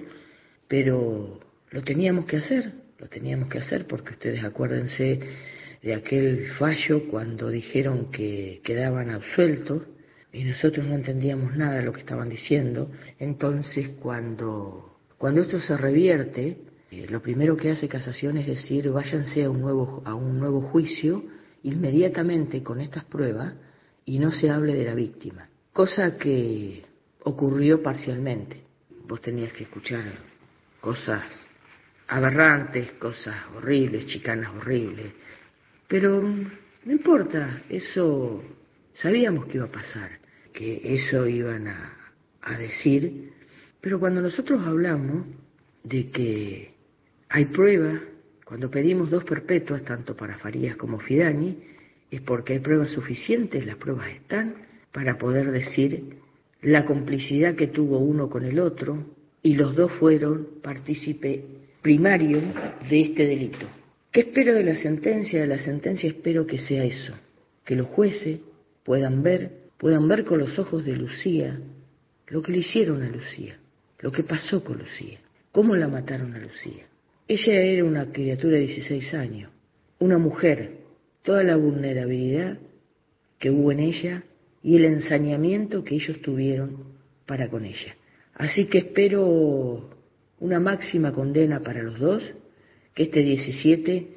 Speaker 15: pero lo teníamos que hacer, lo teníamos que hacer porque ustedes acuérdense de aquel fallo cuando dijeron que quedaban absueltos y nosotros no entendíamos nada de lo que estaban diciendo, entonces cuando, cuando esto se revierte, eh, lo primero que hace Casación es decir, váyanse a un nuevo, a un nuevo juicio inmediatamente con estas pruebas y no se hable de la víctima. Cosa que ocurrió parcialmente. Vos tenías que escuchar cosas aberrantes, cosas horribles, chicanas horribles. Pero no importa, eso sabíamos que iba a pasar, que eso iban a, a decir, pero cuando nosotros hablamos de que hay prueba, cuando pedimos dos perpetuas, tanto para Farías como Fidani, es porque hay pruebas suficientes, las pruebas están, para poder decir la complicidad que tuvo uno con el otro y los dos fueron partícipe primario de este delito. ¿Qué espero de la sentencia? De la sentencia espero que sea eso, que los jueces puedan ver, puedan ver con los ojos de Lucía lo que le hicieron a Lucía, lo que pasó con Lucía, cómo la mataron a Lucía. Ella era una criatura de 16 años, una mujer, toda la vulnerabilidad que hubo en ella y el ensañamiento que ellos tuvieron para con ella. Así que espero una máxima condena para los dos, que este 17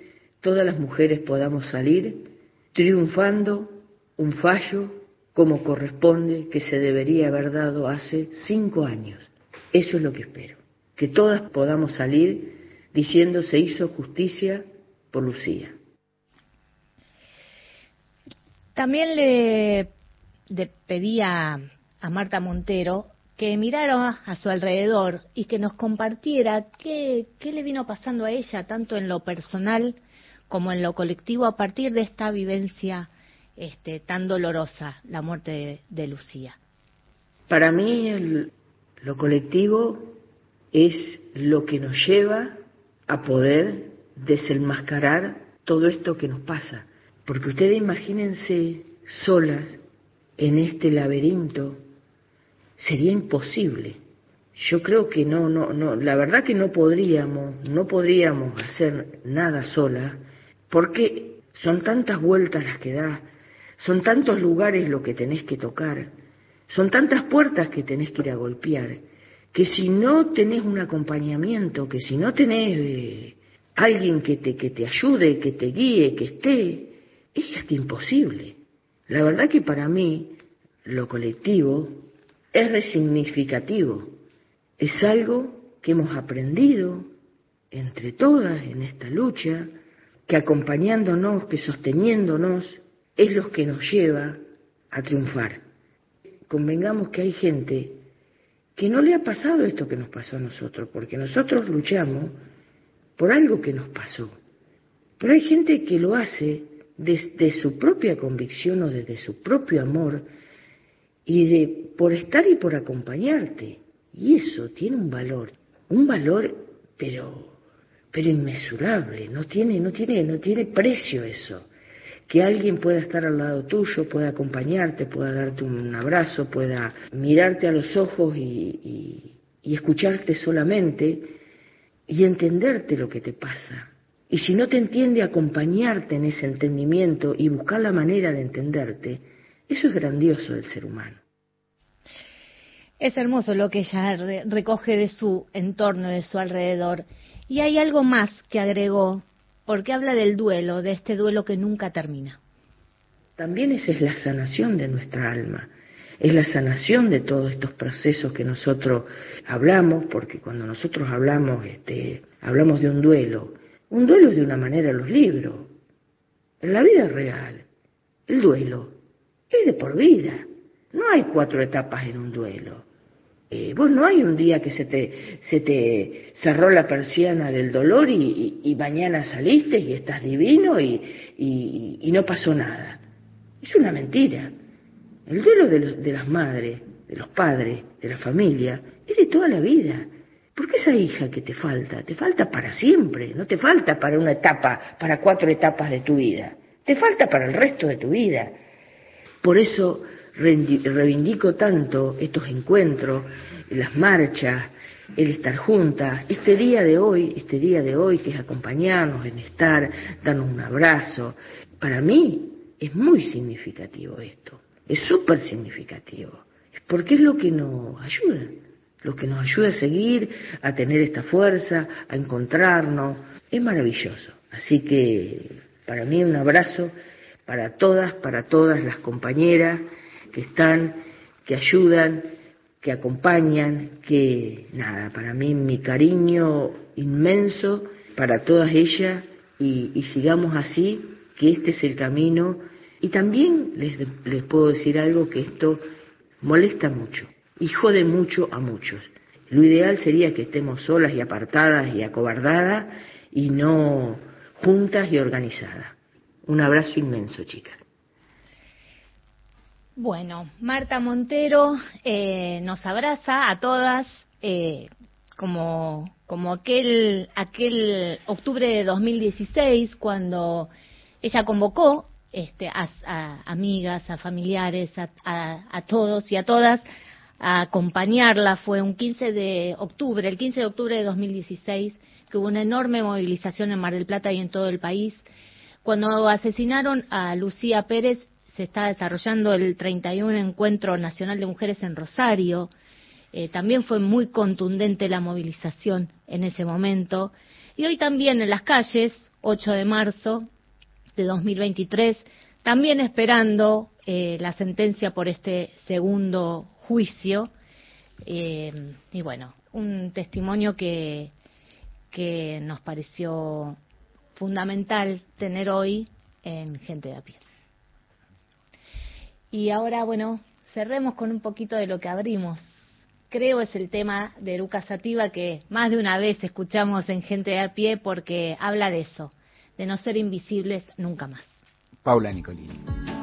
Speaker 15: todas las mujeres podamos salir triunfando un fallo como corresponde que se debería haber dado hace cinco años. Eso es lo que espero, que todas podamos salir diciendo se hizo justicia por Lucía.
Speaker 5: También le, le pedía a Marta Montero que mirara a su alrededor y que nos compartiera qué, qué le vino pasando a ella, tanto en lo personal como en lo colectivo, a partir de esta vivencia este, tan dolorosa, la muerte de, Lucía.
Speaker 15: Para mí el- lo colectivo es lo que nos lleva a poder desenmascarar todo esto que nos pasa. Porque ustedes imagínense solas en este laberinto, sería imposible. Yo creo que no, no, no, la verdad que no podríamos, no podríamos hacer nada sola, porque son tantas vueltas las que da, son tantos lugares lo que tenés que tocar, son tantas puertas que tenés que ir a golpear, que si no tenés un acompañamiento, que si no tenés eh, alguien que te, que te ayude, que te guíe, que esté, es hasta imposible. La verdad que para mí lo colectivo es resignificativo, es algo que hemos aprendido entre todas en esta lucha, que acompañándonos, que sosteniéndonos, es lo que nos lleva a triunfar. Convengamos que hay gente que no le ha pasado esto que nos pasó a nosotros, porque nosotros luchamos por algo que nos pasó. Pero hay gente que lo hace desde su propia convicción o desde su propio amor y de por estar y por acompañarte. Y eso tiene un valor, un valor pero pero inmesurable, no tiene no tiene no tiene precio eso. Que alguien pueda estar al lado tuyo, pueda acompañarte, pueda darte un abrazo, pueda mirarte a los ojos y, y- y escucharte solamente y entenderte lo que te pasa. Y si no te entiende, acompañarte en ese entendimiento y buscar la manera de entenderte, eso es grandioso del ser humano.
Speaker 5: Es hermoso lo que ella re- recoge de su entorno, de su alrededor. Y hay algo más que agregó, porque habla del duelo, de este duelo que nunca termina.
Speaker 15: También esa es la sanación de nuestra alma, es la sanación de todos estos procesos que nosotros hablamos, porque cuando nosotros hablamos, este, hablamos de un duelo. Un duelo es de una manera en los libros. En la vida real, el duelo es de por vida. No hay cuatro etapas en un duelo. Eh, vos no hay un día que se te, se te cerró la persiana del dolor y, y- mañana saliste y estás divino y, y- y no pasó nada. Es una mentira. El duelo de, los- de las madres, de los padres, de la familia, es de toda la vida. Porque esa hija que te falta, te falta para siempre, no te falta para una etapa, para cuatro etapas de tu vida, te falta para el resto de tu vida. Por eso reivindico tanto estos encuentros, las marchas, el estar juntas, este día de hoy, este día de hoy que es acompañarnos, en estar, darnos un abrazo. Para mí es muy significativo esto, es súper significativo, porque es lo que nos ayuda, lo que nos ayuda a seguir, a tener esta fuerza, a encontrarnos, es maravilloso. Así que para mí un abrazo para todas, para todas las compañeras que están, que ayudan, que acompañan, que nada, para mí mi cariño inmenso para todas ellas y, y sigamos así, que este es el camino. Y también les, les puedo decir algo que esto molesta mucho y jode mucho a muchos. Lo ideal sería que estemos solas y apartadas y acobardadas y no juntas y organizadas. Un abrazo inmenso, chicas.
Speaker 5: Bueno, Marta Montero eh, nos abraza a todas eh, como, como aquel, aquel octubre de 2016 cuando ella convocó este, a, a amigas, a familiares, a, a, a todos y a todas a acompañarla. Fue un 15 de octubre, el 15 de octubre de 2016, que hubo una enorme movilización en Mar del Plata y en todo el país. Cuando asesinaron a Lucía Pérez, se está desarrollando el 31 Encuentro Nacional de Mujeres en Rosario. Eh, también fue muy contundente la movilización en ese momento. Y hoy también en las calles, 8 de marzo de 2023, también esperando eh, la sentencia por este segundo juicio. Eh, y bueno, un testimonio que, que nos pareció fundamental tener hoy en Gente de a pie. Y ahora, bueno, cerremos con un poquito de lo que abrimos. Creo es el tema de Lucas Sativa que más de una vez escuchamos en Gente de a pie porque habla de eso, de no ser invisibles nunca más.
Speaker 16: Paula Nicolini.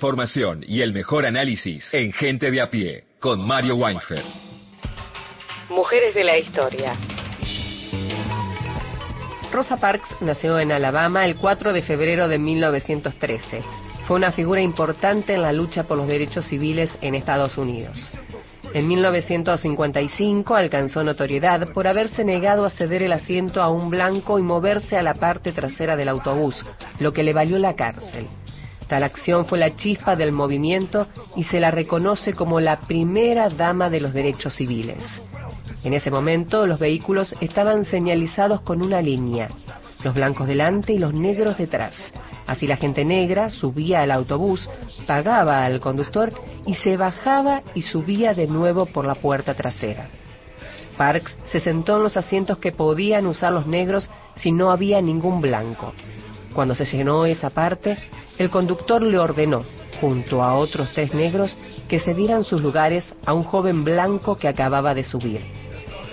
Speaker 13: Información y el mejor análisis en Gente de a pie con Mario Weinfeld.
Speaker 17: Mujeres de la historia. Rosa Parks nació en Alabama el 4 de febrero de 1913. Fue una figura importante en la lucha por los derechos civiles en Estados Unidos. En 1955 alcanzó notoriedad por haberse negado a ceder el asiento a un blanco y moverse a la parte trasera del autobús, lo que le valió la cárcel. Tal acción fue la chispa del movimiento y se la reconoce como la primera dama de los derechos civiles. En ese momento los vehículos estaban señalizados con una línea, los blancos delante y los negros detrás. Así la gente negra subía al autobús, pagaba al conductor y se bajaba y subía de nuevo por la puerta trasera. Parks se sentó en los asientos que podían usar los negros si no había ningún blanco. Cuando se llenó esa parte, el conductor le ordenó, junto a otros tres negros, que se dieran sus lugares a un joven blanco que acababa de subir.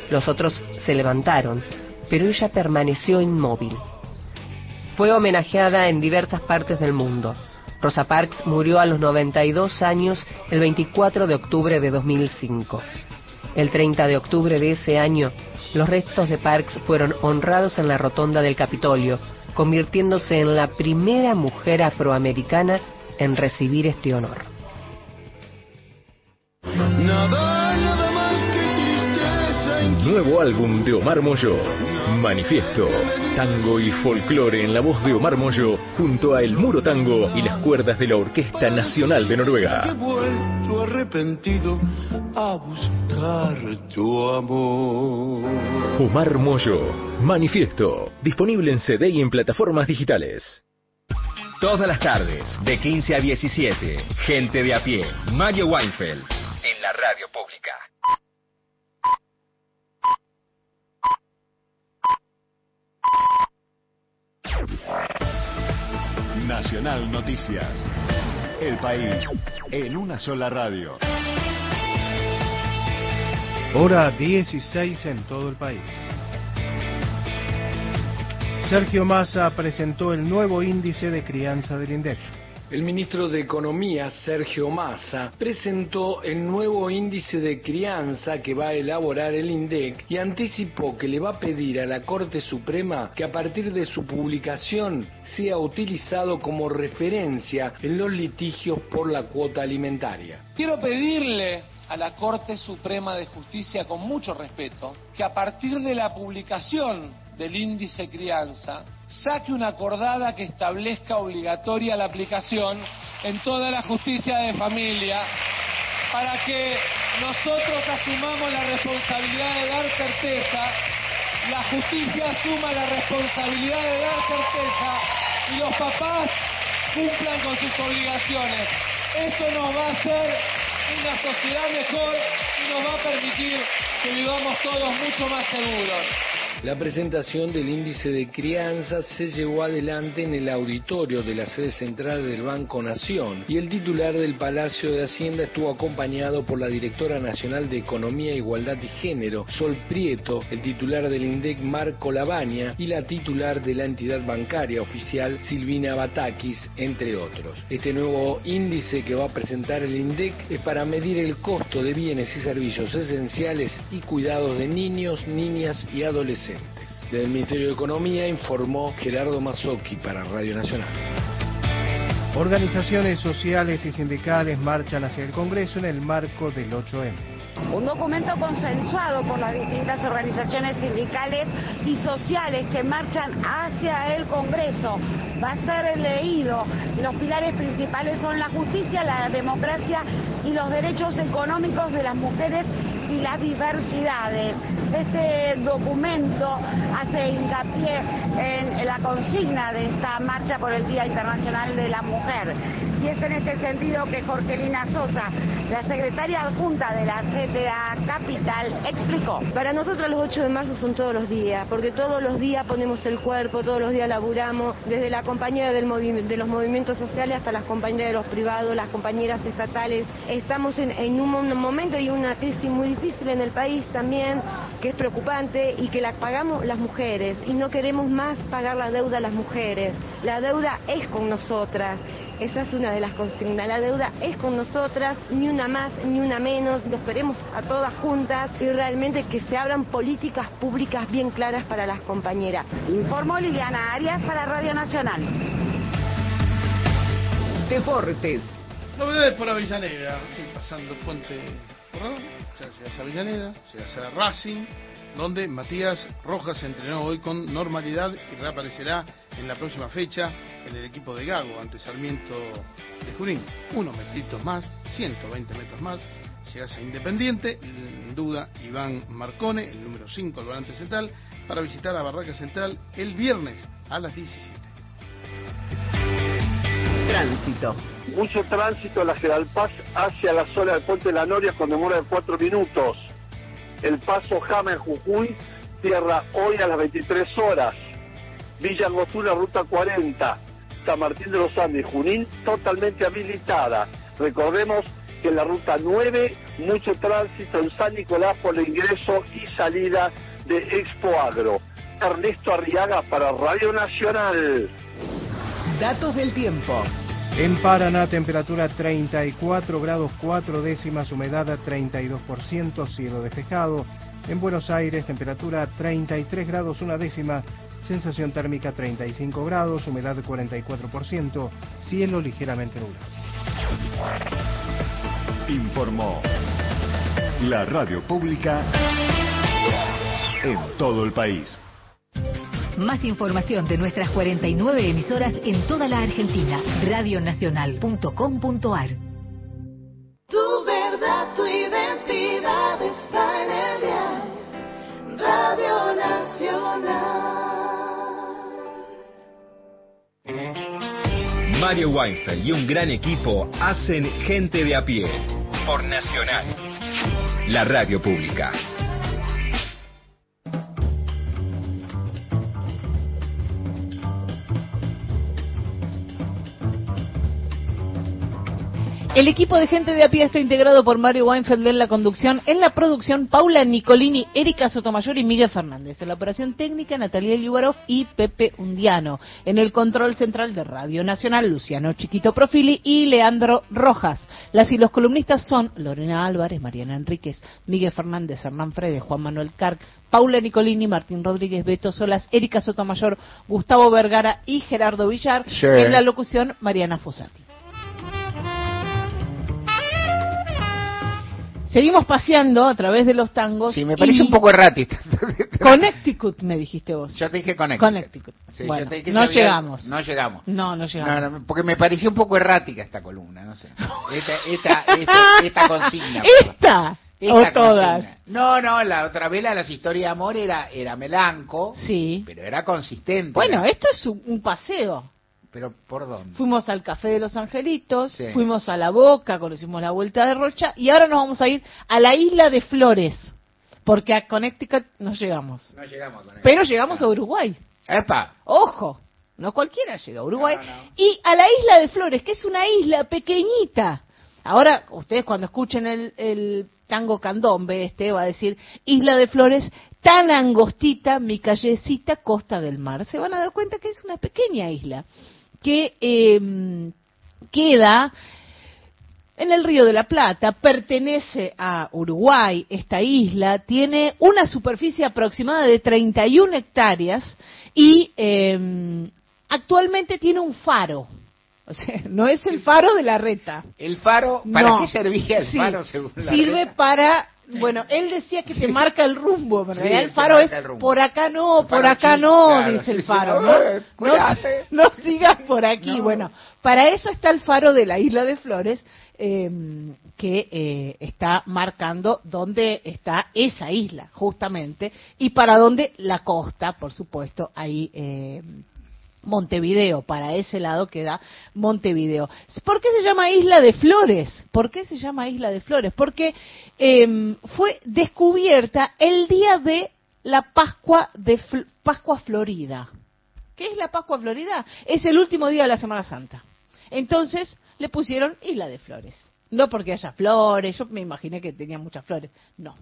Speaker 17: Los otros se levantaron, pero ella permaneció inmóvil. Fue homenajeada en diversas partes del mundo. Rosa Parks murió a los 92 años el 24 de octubre de 2005. El 30 de octubre de ese año, los restos de Parks fueron honrados en la rotonda del Capitolio, convirtiéndose en la primera mujer afroamericana en recibir este honor.
Speaker 12: Nuevo álbum de Omar Moyo. Manifiesto. Tango y folclore en la voz de Omar Moyo, junto a El Muro Tango y las cuerdas de la Orquesta Nacional de Noruega.
Speaker 18: vuelto arrepentido a buscar tu amor.
Speaker 12: Omar Moyo. Manifiesto. Disponible en CD y en plataformas digitales.
Speaker 13: Todas las tardes, de 15 a 17, Gente de a pie, Mario Weinfeld, en la radio pública.
Speaker 6: Nacional Noticias. El país en una sola radio.
Speaker 7: Hora 16 en todo el país. Sergio Massa presentó el nuevo índice de crianza del INDEC.
Speaker 19: El ministro de Economía, Sergio Massa, presentó el nuevo índice de crianza que va a elaborar el INDEC y anticipó que le va a pedir a la Corte Suprema que a partir de su publicación sea utilizado como referencia en los litigios por la cuota alimentaria.
Speaker 20: Quiero pedirle a la Corte Suprema de Justicia con mucho respeto que a partir de la publicación del índice crianza saque una acordada que establezca obligatoria la aplicación en toda la justicia de familia para que nosotros asumamos la responsabilidad de dar certeza, la justicia asuma la responsabilidad de dar certeza y los papás cumplan con sus obligaciones. Eso nos va a hacer una sociedad mejor y nos va a permitir que vivamos todos mucho más seguros.
Speaker 19: La presentación del índice de crianza se llevó adelante en el auditorio de la sede central del Banco Nación y el titular del Palacio de Hacienda estuvo acompañado por la directora nacional de Economía, Igualdad y Género, Sol Prieto, el titular del INDEC, Marco Labaña, y la titular de la entidad bancaria oficial, Silvina Batakis, entre otros. Este nuevo índice que va a presentar el INDEC es para medir el costo de bienes y servicios esenciales y cuidados de niños, niñas y adolescentes. Desde el Ministerio de Economía informó Gerardo Mazzocchi para Radio Nacional.
Speaker 7: Organizaciones sociales y sindicales marchan hacia el Congreso en el marco del 8M.
Speaker 21: Un documento consensuado por las distintas organizaciones sindicales y sociales que marchan hacia el Congreso. Va a ser leído. Los pilares principales son la justicia, la democracia y los derechos económicos de las mujeres y las diversidades. Este documento hace hincapié en la consigna de esta marcha por el Día Internacional de la Mujer. Y es en este sentido que Jorgelina Sosa, la secretaria adjunta de la CTA Capital, explicó.
Speaker 22: Para nosotros los 8 de marzo son todos los días, porque todos los días ponemos el cuerpo, todos los días laburamos, desde la compañera de los movimientos sociales hasta las compañeras de los privados, las compañeras estatales. Estamos en, en un momento y una crisis muy difícil en el país también, que es preocupante y que la pagamos las mujeres y no queremos más pagar la deuda a las mujeres. La deuda es con nosotras Esa es una de las consignas. La deuda es con nosotras, ni una más, ni una menos. Lo esperemos a todas juntas y realmente que se abran políticas públicas bien claras para las compañeras.
Speaker 21: Informó Liliana Arias para Radio Nacional.
Speaker 23: Deportes.
Speaker 24: Novedades por Avellaneda. Estoy pasando el puente Corredor. Ya llegas a Avellaneda, llegas a Racing, donde Matías Rojas entrenó hoy con normalidad y reaparecerá en la próxima fecha en el equipo de Gago ante Sarmiento de Junín. Unos metritos más, 120 metros más. Llegas a Independiente, en duda Iván Marcone, el número 5, el volante central, para visitar a Barraca Central el viernes a las 17.
Speaker 23: Tránsito.
Speaker 25: Mucho tránsito en la General Paz hacia la zona del Puente de la Noria con demora de 4 minutos. El paso Jama en Jujuy cierra hoy a las 23 horas. Villa Angostura, ruta 40. San Martín de los Andes, Junín, totalmente habilitada. Recordemos que en la ruta 9, mucho tránsito en San Nicolás por el ingreso y salida de Expo Agro. Ernesto Arriaga para Radio Nacional.
Speaker 23: Datos del tiempo.
Speaker 7: En Paraná, temperatura 34 grados 4 décimas, humedad a 32%, cielo despejado. En Buenos Aires, temperatura 33 grados 1 décima, sensación térmica 35 grados, humedad 44%, cielo ligeramente nublado.
Speaker 6: Informó la radio pública en todo el país.
Speaker 26: Más información de nuestras 49 emisoras en toda la Argentina. Radionacional.com.ar
Speaker 16: Tu verdad, tu identidad está en el dial. Radio Nacional.
Speaker 13: Mario Weinfeld y un gran equipo hacen gente de a pie. Por Nacional. La radio pública.
Speaker 4: El equipo de gente de a pie está integrado por Mario Weinfeld en la conducción, en la producción Paula Nicolini, Erika Sotomayor y Miguel Fernández, en la operación técnica Natalia Liubarov y Pepe Undiano, en el control central de Radio Nacional Luciano Chiquito Profili y Leandro Rojas. Las y los columnistas son Lorena Álvarez, Mariana Enríquez, Miguel Fernández, Hernán Fredes, Juan Manuel Carc, Paula Nicolini, Martín Rodríguez, Beto Solas, Erika Sotomayor, Gustavo Vergara y Gerardo Villar. En la locución Mariana Fosati. Seguimos paseando a través de los tangos.
Speaker 3: Sí, me parece
Speaker 4: y-
Speaker 3: un poco errática.
Speaker 4: Connecticut, me dijiste vos.
Speaker 3: Yo te dije Connecticut.
Speaker 4: Connecticut.
Speaker 3: Sí,
Speaker 4: Bueno,
Speaker 3: yo te dije que
Speaker 4: no
Speaker 3: sabía-
Speaker 4: llegamos.
Speaker 3: No llegamos.
Speaker 4: No, no llegamos.
Speaker 3: No, no, porque me pareció un poco errática esta columna, no sé. Esta, esta, esta, esta consigna.
Speaker 4: ¿Esta?
Speaker 3: Esta
Speaker 4: ¿O todas?
Speaker 3: consigna. No, no, la otra vez la, las historias de amor era, era melanco.
Speaker 4: Sí.
Speaker 3: Pero era consistente.
Speaker 4: Bueno,
Speaker 3: Era-
Speaker 4: esto es un, un paseo.
Speaker 3: Pero ¿por dónde?
Speaker 4: Fuimos al Café de los Angelitos,
Speaker 3: Sí.
Speaker 4: fuimos a La Boca, conocimos la Vuelta de Rocha y ahora nos vamos a ir a la Isla de Flores, porque a Connecticut no llegamos.
Speaker 3: No llegamos con
Speaker 4: Pero llegamos a Uruguay.
Speaker 3: ¡Epa!
Speaker 4: Ojo, no cualquiera llega a Uruguay. Y a la Isla de Flores, que es una isla pequeñita. Ahora, ustedes cuando escuchen el, el tango candombe, este va a decir Isla de Flores, tan angostita, mi callecita, costa del mar. Se van a dar cuenta que es una pequeña isla que eh, queda en el Río de la Plata, pertenece a Uruguay, esta isla, tiene una superficie aproximada de 31 hectáreas y eh, actualmente tiene un faro. O sea, no es el faro de la reta.
Speaker 3: El faro, ¿para
Speaker 4: No.
Speaker 3: qué servía el
Speaker 4: Sí,
Speaker 3: faro según la
Speaker 4: Sirve
Speaker 3: reta?
Speaker 4: para, bueno, él decía que te marca el rumbo, pero
Speaker 3: Sí,
Speaker 4: el faro es
Speaker 3: el
Speaker 4: por acá no, por acá no,
Speaker 3: claro,
Speaker 4: dice el faro,
Speaker 3: no,
Speaker 4: ¿no? No,
Speaker 3: cuídate.
Speaker 4: no sigas por aquí. Bueno, para eso está el faro de la isla de Flores, eh, que eh, está marcando dónde está esa isla, justamente, y para dónde la costa, por supuesto, ahí. Eh, Montevideo, para ese lado queda Montevideo. ¿Por qué se llama Isla de Flores? ¿Por qué se llama Isla de Flores? Porque eh, fue descubierta el día de la Pascua de Pascua Florida. ¿Qué es la Pascua Florida? Es el último día de la Semana Santa. Entonces le pusieron Isla de Flores. No porque haya flores, yo me imaginé que tenía muchas flores. No.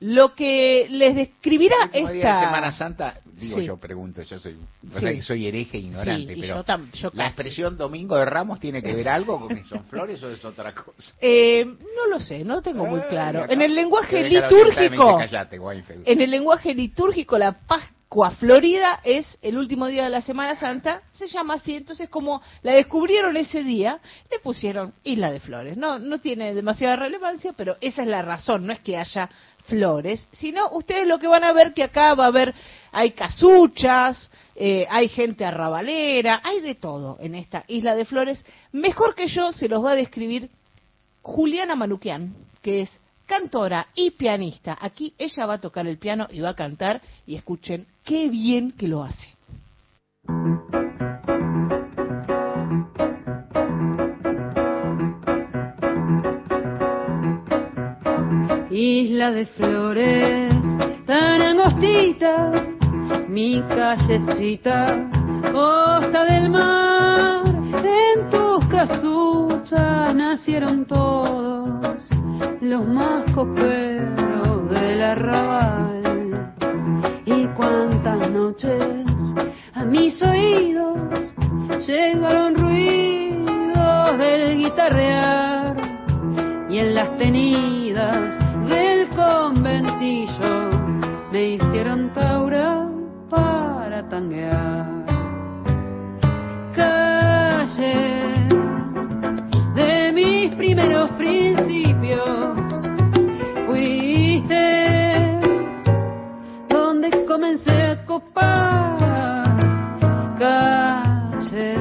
Speaker 4: Lo que les describirá
Speaker 3: El último día de
Speaker 4: esta...
Speaker 3: Semana Santa, Digo
Speaker 4: Sí.
Speaker 3: yo, pregunto, yo soy,
Speaker 4: Sí.
Speaker 3: soy hereje ignorante,
Speaker 4: Sí,
Speaker 3: pero
Speaker 4: yo yo
Speaker 3: la expresión Domingo de Ramos tiene que ver algo con que son flores o es otra cosa.
Speaker 4: Eh, no lo sé, no tengo muy claro.
Speaker 3: acá-
Speaker 4: En el lenguaje
Speaker 3: dice,
Speaker 4: litúrgico,
Speaker 3: "Callate, Weinfeld".
Speaker 4: en el lenguaje litúrgico, la Pascua Florida es el último día de la Semana Santa, se llama así, entonces como la descubrieron ese día, le pusieron Isla de Flores. No, no tiene demasiada relevancia, pero esa es la razón, no es que haya flores, sino ustedes lo que van a ver que acá va a haber, hay casuchas, eh, hay gente arrabalera, hay de todo en esta Isla de Flores. Mejor que yo se los va a describir Juliana Manuquian, que es cantora y pianista. Aquí ella va a tocar el piano y va a cantar y escuchen qué bien que lo hace.
Speaker 27: Isla de flores tan angostita, mi callecita, costa del mar, en tus casuchas nacieron todos los más coperos del arrabal. Y cuántas noches a mis oídos llegaron ruidos del guitarrear y en las tenidas del conventillo me hicieron taura para tanguear. Calle de mis primeros principios, fuiste donde comencé a copar. Calle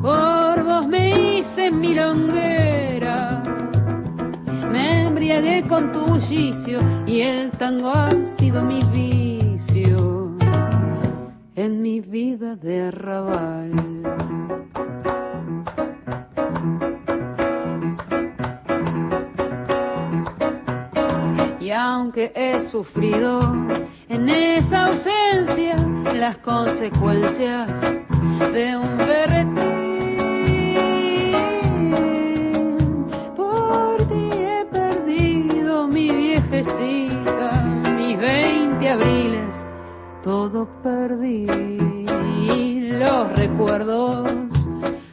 Speaker 27: por vos me hice milonguera, me embriagué con tu bullicio y el tango ha sido mi vicio en mi vida de arrabal. Y aunque he sufrido en esa ausencia las consecuencias de un berretín, abriles, todo perdí. Los recuerdos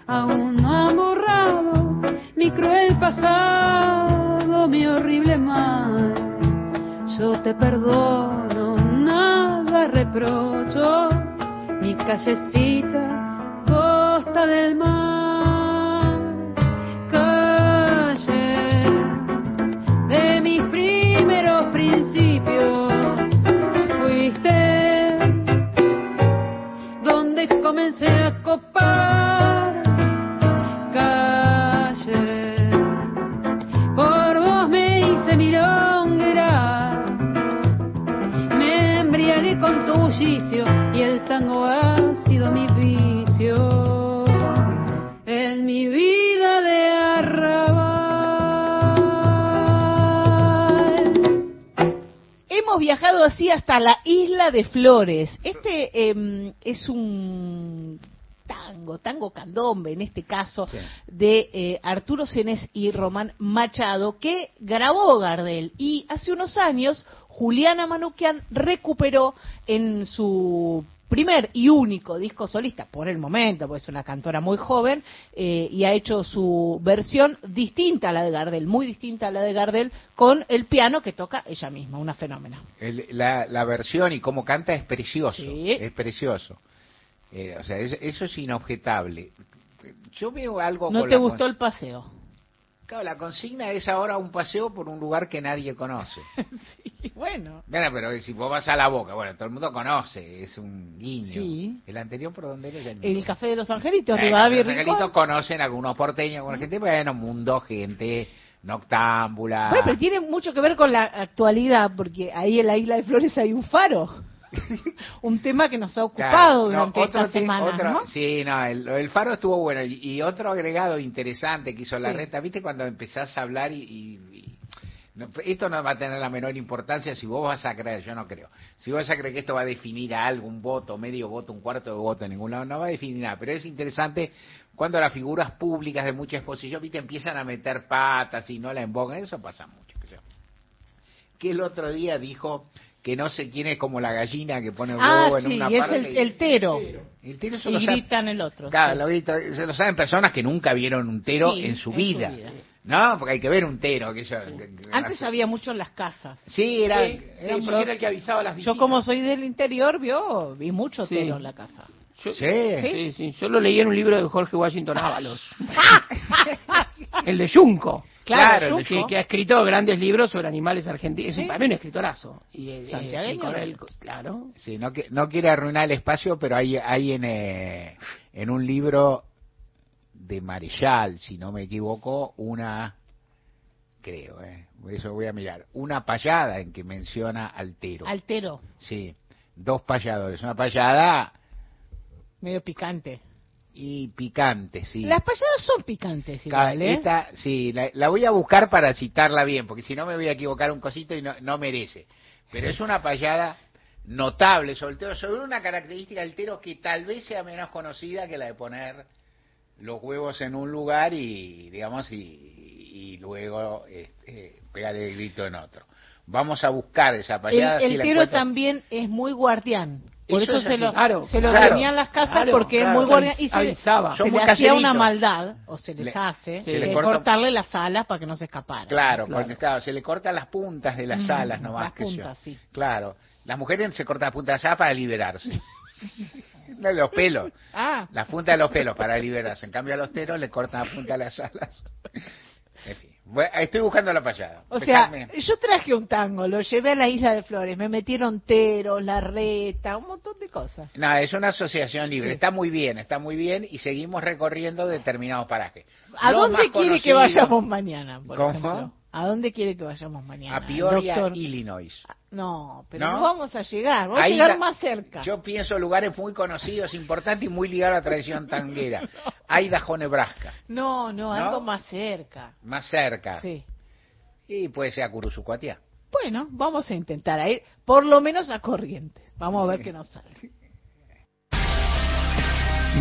Speaker 27: aún no han borrado mi cruel pasado, mi horrible mal. Yo te perdono, nada reprocho, mi callecita, costa del mar, comencé a copar,
Speaker 4: así hasta la isla de Flores. Este em, es un tango, tango candombe en este caso, de eh, Arturo Cenes y Román Machado, que grabó Gardel. Y hace unos años Juliana Manuquian recuperó en su primer y único disco solista, por el momento, pues es una cantora muy joven, eh, y ha hecho su versión distinta a la de Gardel, muy distinta a la de Gardel, con el piano que toca ella misma, una fenómena.
Speaker 3: El- la, la versión y cómo canta es precioso, es precioso. Eh, o sea, es- eso es inobjetable. Yo veo algo
Speaker 4: ¿No
Speaker 3: con
Speaker 4: te gustó el paseo?
Speaker 3: Claro, la consigna es ahora un paseo por un lugar que nadie conoce.
Speaker 4: Y bueno,
Speaker 3: Mira, pero si vos vas a la boca, bueno, todo el mundo conoce, es un guiño.
Speaker 4: Sí.
Speaker 3: El anterior, ¿por dónde era? Ni-
Speaker 4: el Café de los Angelitos,
Speaker 3: Eh,
Speaker 4: Rivadavia
Speaker 3: los angelitos conocen algunos porteños, alguna gente, bueno, mundo, gente, noctámbula.
Speaker 4: Bueno, pero tiene mucho que ver con la actualidad, porque ahí en la Isla de Flores hay un faro. un tema que nos ha ocupado
Speaker 3: Claro, no,
Speaker 4: durante
Speaker 3: otro
Speaker 4: esta semana,
Speaker 3: otro-
Speaker 4: ¿no?
Speaker 3: Sí, no, el, el faro estuvo bueno. Y, y otro agregado interesante que hizo la
Speaker 4: Sí.
Speaker 3: reta, ¿viste? Cuando empezás a hablar y... y- y- no, esto no va a tener la menor importancia si vos vas a creer, yo no creo. Si vos vas a creer que esto va a definir a algo, un voto, medio voto, un cuarto de voto en ningún lado, no va a definir nada. Pero es interesante cuando las figuras públicas de mucha exposición, ¿viste? Empiezan a meter patas y no la embogan. Eso pasa mucho. creo. Que el otro día dijo que no sé quién es como la gallina que pone el
Speaker 4: Ah,
Speaker 3: huevo en
Speaker 4: sí,
Speaker 3: una
Speaker 4: y es el,
Speaker 3: y-
Speaker 4: el tero.
Speaker 3: el tero se
Speaker 4: Y
Speaker 3: lo
Speaker 4: gritan el otro.
Speaker 3: Claro,
Speaker 4: sí.
Speaker 3: lo grita- se lo saben personas que nunca vieron un tero
Speaker 4: Sí,
Speaker 3: en su
Speaker 4: en su
Speaker 3: vida. ¿No? Porque hay que ver un tero. Que yo, que- que-
Speaker 4: Antes había mucho en las casas.
Speaker 3: Sí, era,
Speaker 28: Sí,
Speaker 3: era
Speaker 28: sí,
Speaker 3: muy-
Speaker 28: porque era el que avisaba las
Speaker 4: Yo
Speaker 28: visitas.
Speaker 4: como soy del interior, vio, vi mucho
Speaker 28: Sí.
Speaker 4: tero en la casa.
Speaker 28: Yo,
Speaker 3: Sí.
Speaker 28: sí, sí. Yo lo leí en un libro de Jorge Washington Ábalos. el de Junco.
Speaker 4: Claro,
Speaker 28: que,
Speaker 4: Junco.
Speaker 28: que ha escrito grandes libros sobre animales argentinos. Es un, mí un escritorazo. Y, eh,
Speaker 4: Santiagueño.
Speaker 28: y con él, claro.
Speaker 3: Sí, no, que- no quiere arruinar el espacio, pero hay, hay en, eh, en un libro de Marechal, si no me equivoco, una, creo, eh, eso voy a mirar, una payada en que menciona al tero.
Speaker 4: Altero,
Speaker 3: Sí, dos payadores, una payada
Speaker 4: medio picante.
Speaker 3: y picante, sí.
Speaker 4: Las payadas son picantes
Speaker 3: Ca-
Speaker 4: igual, ¿eh?
Speaker 3: esta, sí, la, la voy a buscar para citarla bien, porque si no me voy a equivocar un cosito y no, no merece. Pero es una payada notable, sobre todo sobre una característica del tero que tal vez sea menos conocida que la de poner los huevos en un lugar y, digamos, y, y luego este, pegar el grito en otro. Vamos a buscar esa
Speaker 4: El,
Speaker 3: payada.
Speaker 4: el
Speaker 3: si la
Speaker 4: tero también es muy guardián. Por
Speaker 3: Eso
Speaker 4: eso,
Speaker 3: es
Speaker 4: se lo,
Speaker 3: Claro,
Speaker 4: se lo
Speaker 3: claro,
Speaker 4: tenía en las casas
Speaker 3: claro,
Speaker 4: porque
Speaker 3: claro.
Speaker 4: es muy guardián. Y se,
Speaker 28: Avisaba.
Speaker 4: se le
Speaker 3: muy
Speaker 4: hacía una maldad, o se les
Speaker 3: Le-
Speaker 4: hace,
Speaker 3: se le corta-
Speaker 4: cortarle las alas para que no se escapara.
Speaker 3: Claro, porque claro, se le cortan las puntas de las
Speaker 4: Mm,
Speaker 3: alas nomás
Speaker 4: las
Speaker 3: que yo.
Speaker 4: puntas, sí.
Speaker 3: Claro, las mujeres se cortan las puntas de las alas para liberarse. No, los pelos,
Speaker 4: Ah,
Speaker 3: las puntas de los pelos para liberarse. En cambio a los teros le cortan la punta de las alas. En fin, bueno, estoy buscando la payada.
Speaker 4: o sea, yo traje un tango, lo llevé a la isla de Flores, me metieron teros, la reta, un montón de cosas.
Speaker 3: No, es una asociación libre.
Speaker 4: Sí.
Speaker 3: Está muy bien, está muy bien y seguimos recorriendo determinados parajes.
Speaker 4: ¿A
Speaker 3: Los
Speaker 4: dónde quiere que vayamos mañana, por
Speaker 3: ¿Cómo?
Speaker 4: ejemplo? ¿A dónde quiere que vayamos mañana?
Speaker 3: A Peoria,
Speaker 4: doctor?
Speaker 3: Illinois.
Speaker 4: No, pero
Speaker 3: ¿No?
Speaker 4: no, vamos a llegar, vamos
Speaker 3: Ahí
Speaker 4: a llegar más cerca.
Speaker 3: Yo pienso lugares muy conocidos, importantes y muy ligados a la tradición tanguera. Idaho, Nebraska,
Speaker 4: No, no, algo
Speaker 3: ¿No?
Speaker 4: más cerca.
Speaker 3: más cerca.
Speaker 4: Sí.
Speaker 3: Y puede ser a Curuzucuatiá.
Speaker 4: Bueno, vamos a intentar a ir, por lo menos a Corrientes. Vamos a ver qué nos sale.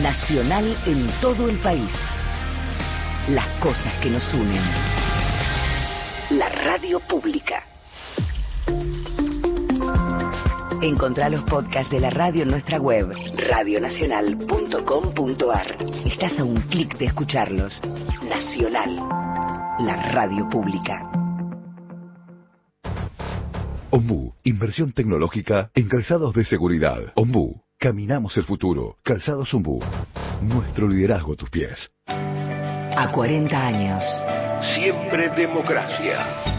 Speaker 29: Nacional en todo el país. Las cosas que nos unen. La radio pública. Encontrá los podcasts de la radio en nuestra web, radionacional.com.ar. Estás a un clic de escucharlos. Nacional, la radio pública.
Speaker 6: Ombú, inversión tecnológica en calzados de seguridad. Ombú, caminamos el futuro. Calzados Ombú, nuestro liderazgo a tus pies.
Speaker 29: A 40 años.
Speaker 12: Siempre democracia.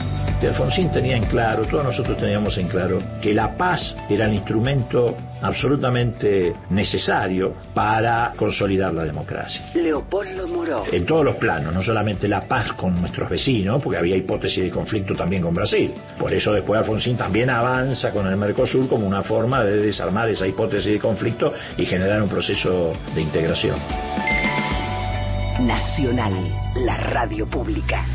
Speaker 12: Alfonsín tenía en claro, todos nosotros teníamos en claro, que la paz era el instrumento absolutamente necesario para consolidar la democracia.
Speaker 29: Leopoldo Moró.
Speaker 12: En todos los planos, no solamente la paz con nuestros vecinos, porque había hipótesis de conflicto también con Brasil. Por eso después Alfonsín también avanza con el Mercosur como una forma de desarmar esa hipótesis de conflicto y generar un proceso de integración.
Speaker 29: Nacional, la radio pública.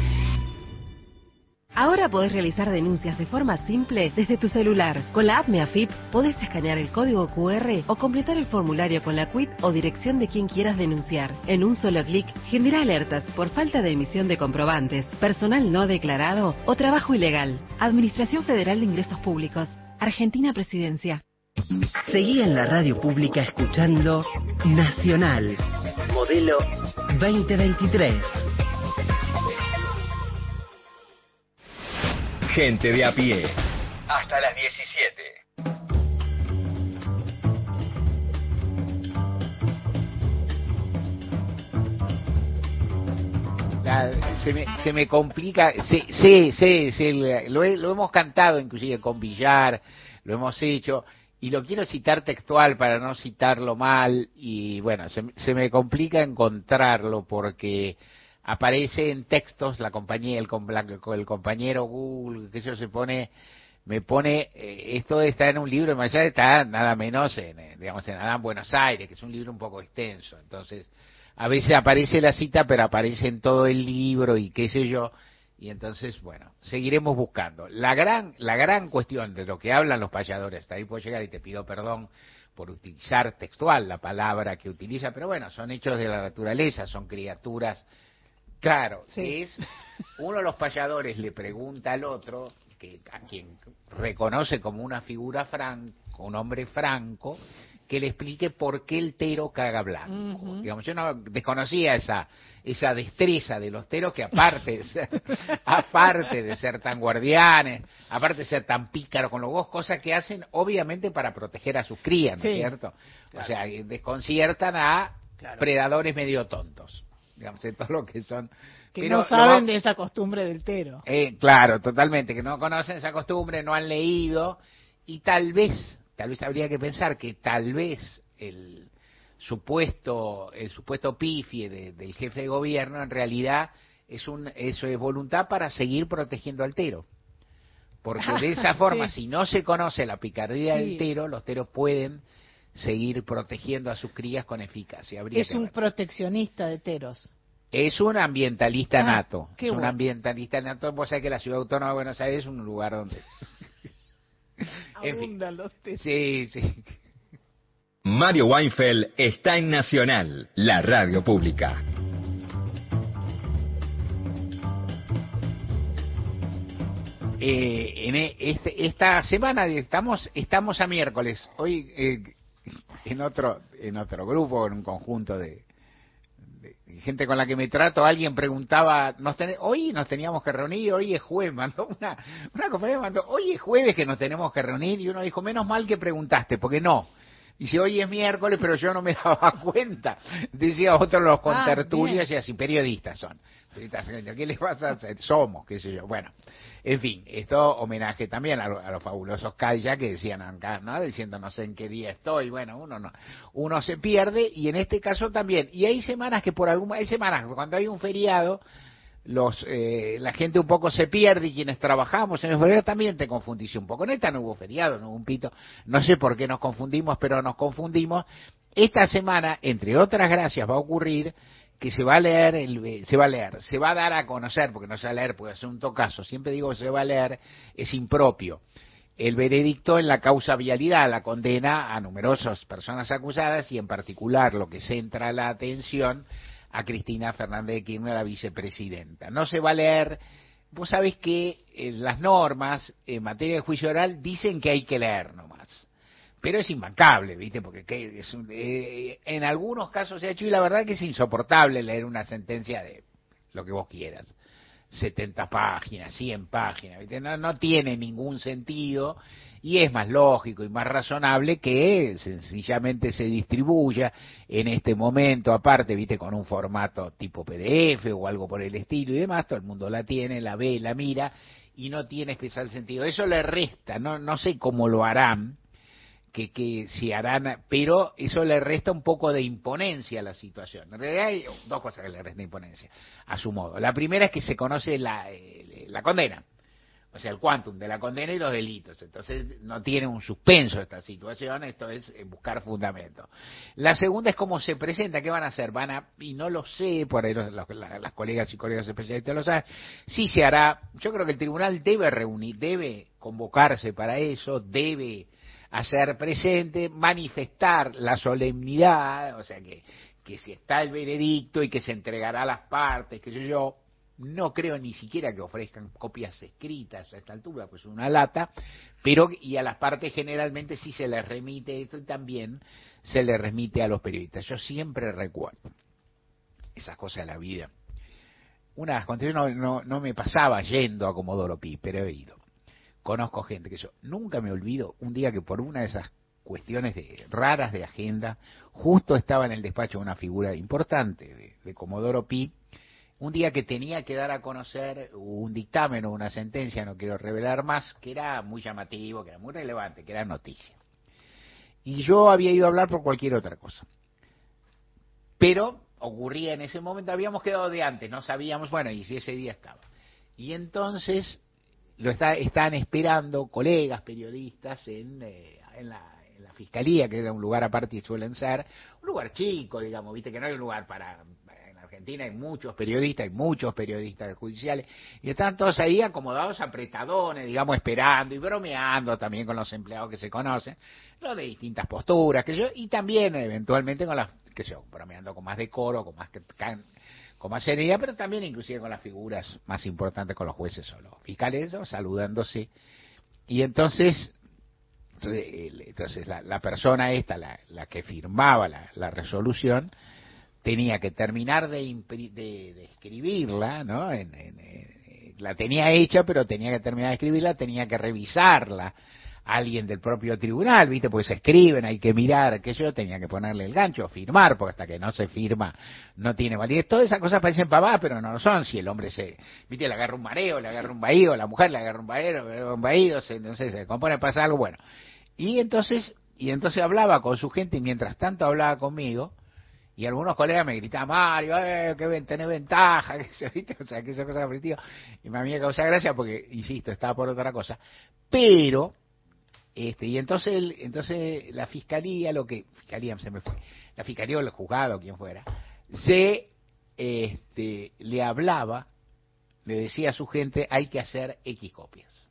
Speaker 30: Ahora podés realizar denuncias de forma simple desde tu celular. Con la app MeAFIP podés escanear el código QR o completar el formulario con la quit o dirección de quien quieras denunciar. En un solo clic, genera alertas por falta de emisión de comprobantes, personal no declarado o trabajo ilegal. Administración Federal de Ingresos Públicos. Argentina Presidencia.
Speaker 29: Seguí en la radio pública escuchando Nacional, modelo 2023.
Speaker 13: Gente de a pie. Hasta las 17.
Speaker 3: La- se, me, se me complica, sí, sí, sí, sí, lo, he- lo hemos cantado inclusive con Villar, lo hemos hecho, y lo quiero citar textual para no citarlo mal, y bueno, se, se me complica encontrarlo porque aparece en textos la compañía, el, el compañero Google, que eso se pone, me pone, eh, esto está en un libro, más allá está nada menos en, eh, digamos, en Adán Buenos Aires, que es un libro un poco extenso, entonces, a veces aparece la cita, pero aparece en todo el libro y qué sé yo, y entonces, bueno, seguiremos buscando. La gran, la gran cuestión de lo que hablan los payadores, hasta ahí puedo llegar y te pido perdón por utilizar textual la palabra que utiliza, pero bueno, son hechos de la naturaleza, son criaturas, claro,
Speaker 4: Sí.
Speaker 3: es, uno de los payadores le pregunta al otro, que, a quien reconoce como una figura franco, un hombre franco, que le explique por qué el tero caga blanco. Digamos, yo no desconocía esa esa destreza de los teros que aparte de ser, aparte de ser tan guardianes, aparte de ser tan pícaros con los vos, cosas que hacen obviamente para proteger a sus crías, ¿no es cierto? O sea, desconciertan a predadores medio tontos, digamos, de todo lo que son
Speaker 31: Que
Speaker 3: pero
Speaker 31: no saben de esa costumbre del tero.
Speaker 3: eh, claro, totalmente, que no conocen esa costumbre, no han leído y tal vez, tal vez habría que pensar que tal vez el supuesto, el supuesto pifie de- del jefe de gobierno en realidad es un, eso es voluntad para seguir protegiendo al tero. Porque de esa forma,
Speaker 31: Sí.
Speaker 3: si no se conoce la picardía
Speaker 31: Sí.
Speaker 3: del tero, los teros pueden seguir protegiendo a sus crías con eficacia. Habría
Speaker 31: Es un
Speaker 3: ver.
Speaker 31: proteccionista de teros.
Speaker 3: Es un ambientalista
Speaker 31: Ah,
Speaker 3: nato. Es un
Speaker 31: bueno.
Speaker 3: ambientalista nato. Vos sabés que la ciudad autónoma de Buenos Aires es un lugar donde. en fin.
Speaker 31: Abundan los teros.
Speaker 3: Sí, sí.
Speaker 13: Mario Weinfeld está en Nacional, la radio pública.
Speaker 3: Eh, en e- este- esta semana estamos estamos a miércoles. Hoy eh, en otro en otro grupo, en un conjunto de gente con la que me trato, alguien preguntaba, nos hoy nos teníamos que reunir, hoy es jueves, mandó una, una compañera mandó, hoy es jueves que nos tenemos que reunir, y uno dijo, menos mal que preguntaste, porque no. Dice, hoy es miércoles, pero yo no me daba cuenta. Decía otro, los
Speaker 31: Ah,
Speaker 3: contertulios, y así, periodistas son. ¿Qué les pasa? Somos, qué sé yo. Bueno, en fin, esto homenaje también a, lo- a los fabulosos Calla que decían acá, ¿no? Diciendo no sé en qué día estoy. Bueno, uno no, uno se pierde y en este caso también. Y hay semanas que por algún, hay semanas cuando hay un feriado, los eh, la gente un poco se pierde y quienes trabajamos en feriado también te confundís un poco. En esta no hubo feriado, no hubo un pito. No sé por qué nos confundimos, pero nos confundimos. Esta semana, entre otras gracias, va a ocurrir que se va a leer, el, se va a leer, se va a dar a conocer, porque no se va a leer, puede ser un tocazo, siempre digo se va a leer, es impropio. El veredicto en la causa vialidad, la condena a numerosas personas acusadas y en particular lo que centra la atención a Cristina Fernández de Kirchner, la vicepresidenta. No se va a leer, vos sabés que eh, las normas en materia de juicio oral dicen que hay que leer nomás pero es imbancable, ¿viste? Porque que es eh, en algunos casos se ha hecho y la verdad que es insoportable leer una sentencia de lo que vos quieras. 70 páginas, 100 páginas. No, no tiene ningún sentido y es más lógico y más razonable que sencillamente se distribuya en este momento, aparte, ¿viste? Con un formato tipo PDF o algo por el estilo y demás, todo el mundo la tiene, la ve, la mira y no tiene especial sentido. Eso le resta, no, no sé cómo lo harán, que, que si harán, pero eso le resta un poco de imponencia a la situación. En realidad hay dos cosas que le restan imponencia, a su modo. La primera es que se conoce la, eh, la condena, o sea, el quantum de la condena y los delitos. Entonces no tiene un suspenso esta situación, esto es eh, buscar fundamento. La segunda es cómo se presenta, ¿qué van a hacer? Van a, y no lo sé, por ahí los- los- la- las colegas y colegas especialistas lo saben, sí se hará, yo creo que el tribunal debe reunir, debe convocarse para eso, debe hacer presente, manifestar la solemnidad, o sea que, que si está el veredicto y que se entregará a las partes, que sé yo, no creo ni siquiera que ofrezcan copias escritas a esta altura, pues una lata, pero y a las partes generalmente sí se les remite esto y también se les remite a los periodistas. Yo siempre recuerdo esas cosas de la vida. Una de las condiciones no, no, no me pasaba yendo a Comodoro Pi, pero he ido conozco gente que yo nunca me olvido un día que por una de esas cuestiones de, raras de agenda, justo estaba en el despacho una figura importante de, de Comodoro Pi, un día que tenía que dar a conocer un dictamen o una sentencia, no quiero revelar más, que era muy llamativo, que era muy relevante, que era noticia. Y yo había ido a hablar por cualquier otra cosa. Pero ocurría en ese momento, habíamos quedado de antes, no sabíamos, bueno, y si ese día estaba. Y entonces lo está, están esperando colegas periodistas en, eh, en, la, fiscalía, que era un lugar aparte y suelen ser, un lugar chico, digamos, viste que no hay un lugar para... En Argentina hay muchos periodistas, hay muchos periodistas judiciales, y están todos ahí acomodados apretadones, digamos, esperando y bromeando también con los empleados que se conocen, lo de distintas posturas, que yo, y también eventualmente con las, que yo, bromeando con más decoro, con más can- con más serenidad, pero también inclusive con las figuras más importantes, con los jueces o los fiscales, ¿no? saludándose. Y entonces, entonces, la, la persona esta, la, que firmaba la, resolución, tenía que terminar de, de, escribirla, ¿no? En- la tenía hecha, pero tenía que terminar de escribirla, tenía que revisarla alguien del propio tribunal, ¿viste? Pues se escriben, hay que mirar, que yo tenía que ponerle el gancho, firmar, porque hasta que no se firma no tiene validez. Todas esas cosas parecen pavadas, pero no lo son. Si el hombre se, ¿viste? Le agarra un mareo, le agarra un vaído, la mujer le agarra un vaído, un vaído, se, no se compone, pasa algo bueno. Y entonces, y entonces hablaba con su gente y mientras tanto hablaba conmigo, y algunos colegas me gritaban, Mario, eh, que ven, tenés ventaja, que se, ¿viste? o sea, que esa cosa aflictiva. Y me causa gracia porque, insisto, estaba por otra cosa. Pero, este, y entonces, el- entonces la fiscalía, lo que, fiscalía se me fue, la fiscalía o el juzgado, quien fuera, se, este, le hablaba, le decía a su gente, hay que hacer X copias.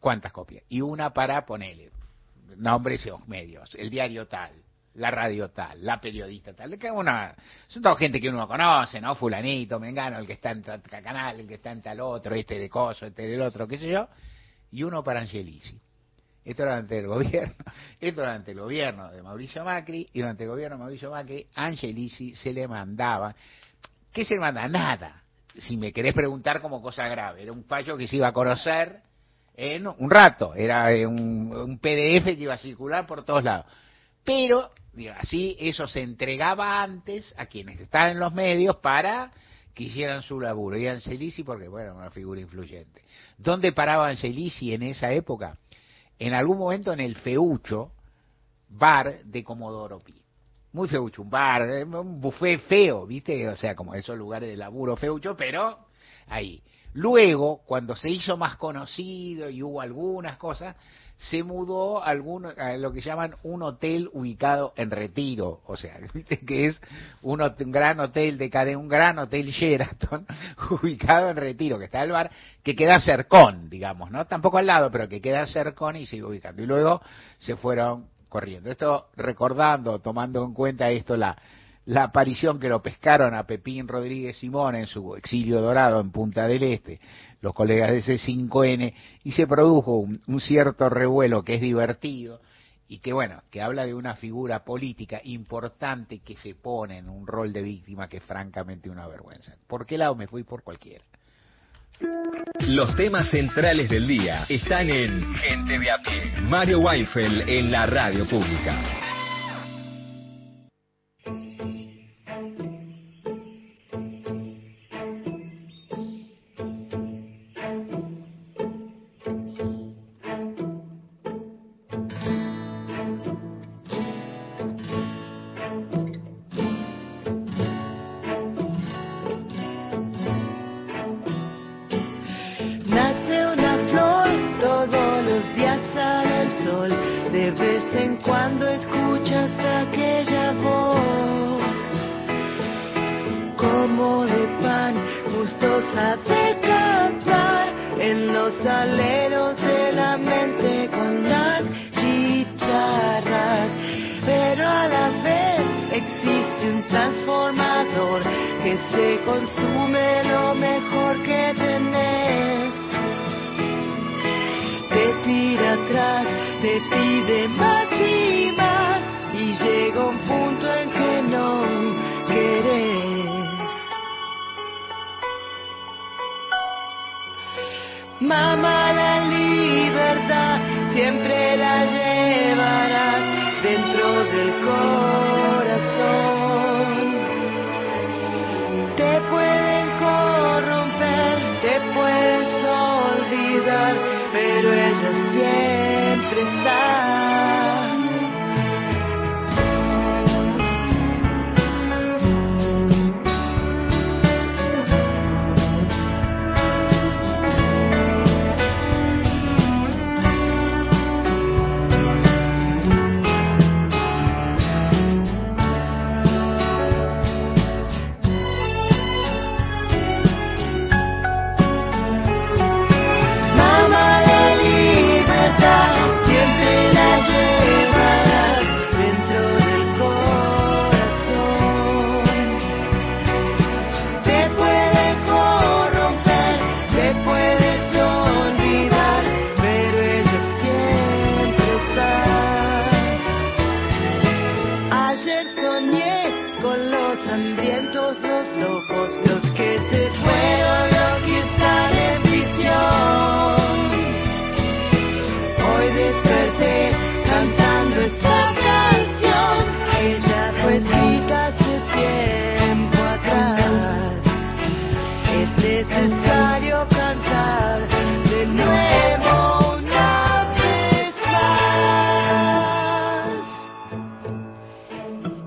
Speaker 3: ¿Cuántas copias? Y una para ponerle nombres y medios, el diario tal, la radio tal, la periodista tal, cada una, son toda gente que uno conoce, ¿no? Fulanito, Mengano, el que está en tal canal, el que está en tal otro, este de coso, este del otro, qué sé yo, y uno para Angelici. Esto era durante el gobierno, esto era durante el gobierno de Mauricio Macri, y durante el gobierno de Mauricio Macri, Angelici se le mandaba, ¿qué se le manda? Nada. Si me querés preguntar como cosa grave, era un fallo que se iba a conocer en un rato, era eh, un, un PDF que iba a circular por todos lados. Pero, digo, así eso se entregaba antes a quienes estaban en los medios para que hicieran su laburo. Y Angelici, porque, bueno, una figura influyente. ¿Dónde paraba Angelici en esa época? En algún momento en el Feucho, bar de Comodoro Pi. Muy feucho, un bar, eh, un buffet feo, ¿viste? O sea, como esos lugares de laburo feucho, pero ahí. Luego, cuando se hizo más conocido y hubo algunas cosas, se mudó a, algún, a lo que llaman un hotel ubicado en retiro, o sea, que es un, un gran hotel de cadena, un gran hotel Sheraton ubicado en retiro, que está el bar, que queda cercón, digamos, ¿no? Tampoco al lado, pero que queda cercón y sigue ubicando. Y luego se fueron corriendo. Esto recordando, tomando en cuenta esto, la, la aparición que lo pescaron a Pepín Rodríguez Simón en su exilio dorado en Punta del Este, los colegas de C5N, y se produjo un, un cierto revuelo que es divertido y que bueno, que habla de una figura política importante que se pone en un rol de víctima que es francamente una vergüenza. ¿Por qué lado me fui? Por cualquiera.
Speaker 16: Los temas centrales del día están en Gente de a pie. Mario Weinfeld en la radio pública.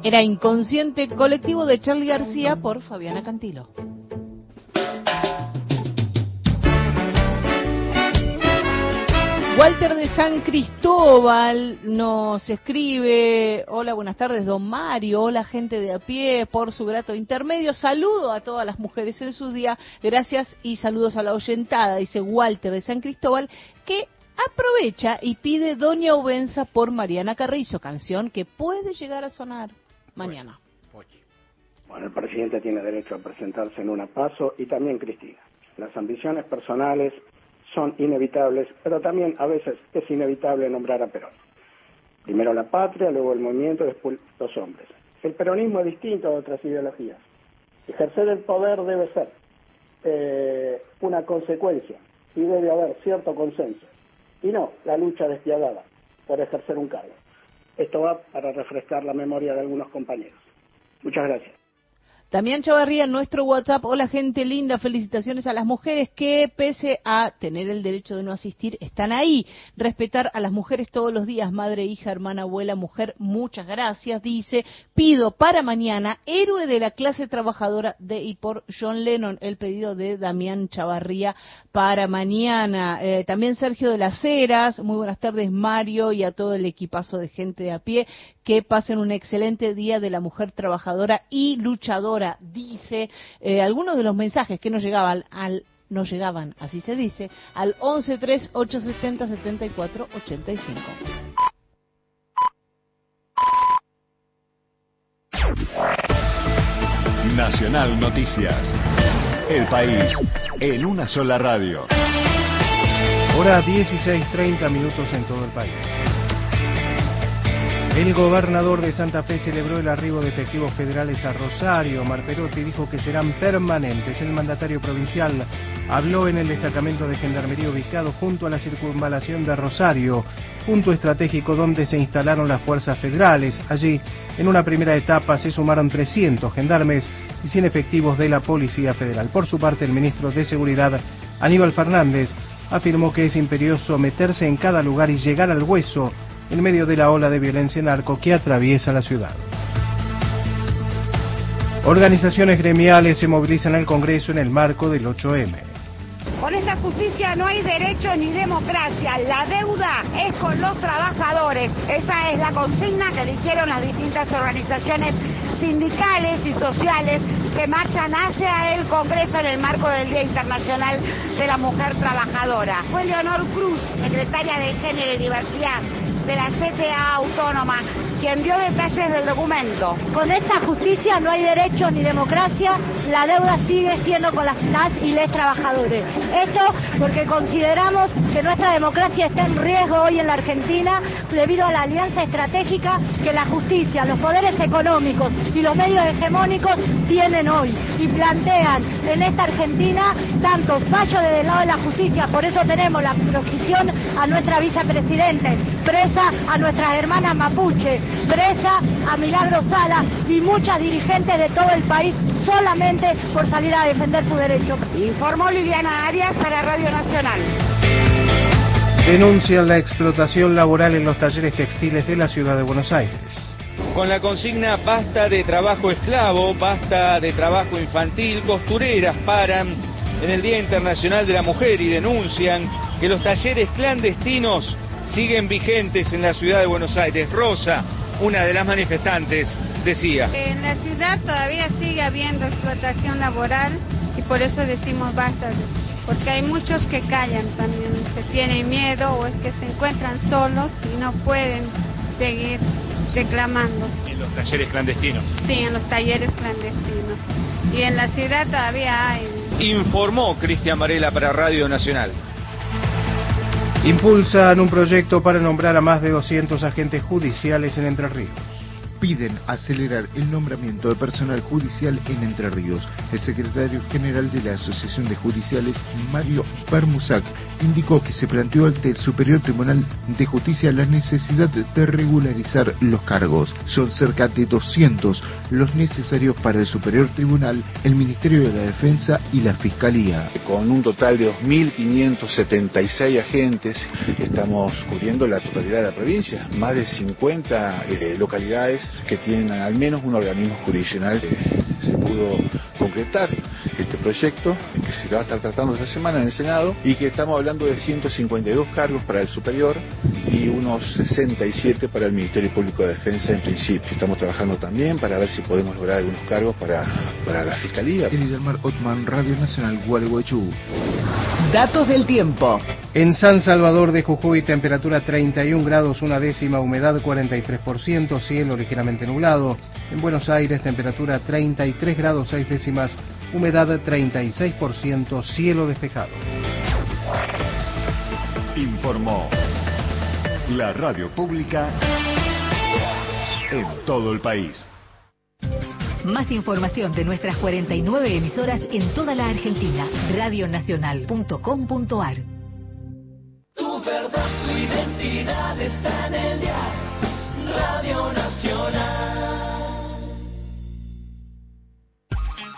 Speaker 4: Era Inconsciente, colectivo de Charlie García por Fabiana Cantilo. Walter de San Cristóbal nos escribe, hola, buenas tardes, don Mario, hola gente de a pie, por su grato intermedio, saludo a todas las mujeres en su día, gracias y saludos a la oyentada, dice Walter de San Cristóbal, que aprovecha y pide Doña Obenza por Mariana Carrizo, canción que puede llegar a sonar mañana.
Speaker 32: Bueno, el presidente tiene derecho a presentarse en una paso y también Cristina. Las ambiciones personales son inevitables, pero también a veces es inevitable nombrar a Perón. Primero la patria, luego el movimiento, después los hombres. El peronismo es distinto a otras ideologías. Ejercer el poder debe ser eh, una consecuencia y debe haber cierto consenso. Y no la lucha despiadada por ejercer un cargo. Esto va para refrescar la memoria de algunos compañeros. Muchas gracias.
Speaker 4: También Chavarría en nuestro WhatsApp, hola gente linda, felicitaciones a las mujeres que pese a tener el derecho de no asistir, están ahí. Respetar a las mujeres todos los días, madre, hija, hermana, abuela, mujer, muchas gracias, dice. Pido para mañana, héroe de la clase trabajadora de y por John Lennon, el pedido de Damián Chavarría para mañana. Eh, también Sergio de las Heras, muy buenas tardes Mario y a todo el equipazo de gente de a pie, que pasen un excelente día de la mujer trabajadora y luchadora dice eh, algunos de los mensajes que nos llegaban al nos llegaban, así se dice, al 11 870 74 85.
Speaker 6: Nacional Noticias. El país en una sola radio.
Speaker 7: Hora 16.30 minutos en todo el país. El gobernador de Santa Fe celebró el arribo de efectivos federales a Rosario. Marperotti dijo que serán permanentes. El mandatario provincial habló en el destacamento de Gendarmería ubicado junto a la circunvalación de Rosario, punto estratégico donde se instalaron las fuerzas federales. Allí, en una primera etapa, se sumaron 300 gendarmes y 100 efectivos de la Policía Federal. Por su parte, el ministro de Seguridad, Aníbal Fernández, afirmó que es imperioso meterse en cada lugar y llegar al hueso en medio de la ola de violencia narco que atraviesa la ciudad. Organizaciones gremiales se movilizan al Congreso en el marco del 8M.
Speaker 21: Con esta justicia no hay derecho ni democracia. La deuda es con los trabajadores. Esa es la consigna que eligieron las distintas organizaciones sindicales y sociales que marchan hacia el Congreso en el marco del Día Internacional de la Mujer Trabajadora. Fue Leonor Cruz, secretaria de Género y Diversidad de la CTA Autónoma, quien dio detalles del documento.
Speaker 22: Con esta justicia no hay derecho ni democracia, la deuda sigue siendo con las, las y les trabajadores. Esto porque consideramos que nuestra democracia está en riesgo hoy en la Argentina debido a la alianza estratégica que la justicia, los poderes económicos y los medios hegemónicos tienen hoy y plantean en esta Argentina tanto fallo desde el lado de la justicia, por eso tenemos la prohibición a nuestra vicepresidente, presa a nuestras hermanas mapuche, presa a Milagro Sala y muchas dirigentes de todo el país solamente por salir a defender su derecho.
Speaker 21: Informó Liliana Arias para Radio Nacional.
Speaker 7: Denuncian la explotación laboral en los talleres textiles de la ciudad de Buenos Aires.
Speaker 33: Con la consigna basta de trabajo esclavo, basta de trabajo infantil, costureras paran en el Día Internacional de la Mujer y denuncian que los talleres clandestinos siguen vigentes en la ciudad de Buenos Aires. Rosa, una de las manifestantes, decía.
Speaker 34: En la ciudad todavía sigue habiendo explotación laboral y por eso decimos basta, porque hay muchos que callan también, que tienen miedo o es que se encuentran solos y no pueden seguir reclamando.
Speaker 33: En los talleres clandestinos.
Speaker 34: Sí, en los talleres clandestinos. Y en la ciudad todavía hay.
Speaker 33: Informó Cristian Varela para Radio Nacional.
Speaker 7: Impulsan un proyecto para nombrar a más de 200 agentes judiciales en Entre Ríos
Speaker 35: piden acelerar el nombramiento de personal judicial en Entre Ríos. El secretario general de la Asociación de Judiciales, Mario Bermusac, indicó que se planteó ante el Superior Tribunal de Justicia la necesidad de regularizar los cargos. Son cerca de 200 los necesarios para el Superior Tribunal, el Ministerio de la Defensa y la Fiscalía.
Speaker 36: Con un total de 2.576 agentes, estamos cubriendo la totalidad de la provincia, más de 50 eh, localidades que tienen al menos un organismo jurisdiccional que se pudo concretar este proyecto que se va a estar tratando esta semana en el Senado y que estamos hablando de 152 cargos para el superior y unos 67 para el Ministerio Público de Defensa en principio. Estamos trabajando también para ver si podemos lograr algunos cargos para, para la Fiscalía.
Speaker 35: Otman, Radio Nacional Gualeguaychú.
Speaker 29: Datos del tiempo.
Speaker 7: En San Salvador de Jujuy, temperatura 31 grados, una décima, humedad 43%, cielo ligeramente nublado. En Buenos Aires, temperatura 33 grados, 6 décimas, humedad 36%, cielo despejado.
Speaker 6: Informó la radio pública en todo el país.
Speaker 26: Más información de nuestras 49 emisoras en toda la Argentina. Radionacional.com.ar
Speaker 16: Tu verdad, tu identidad está en el día. Radio Nacional.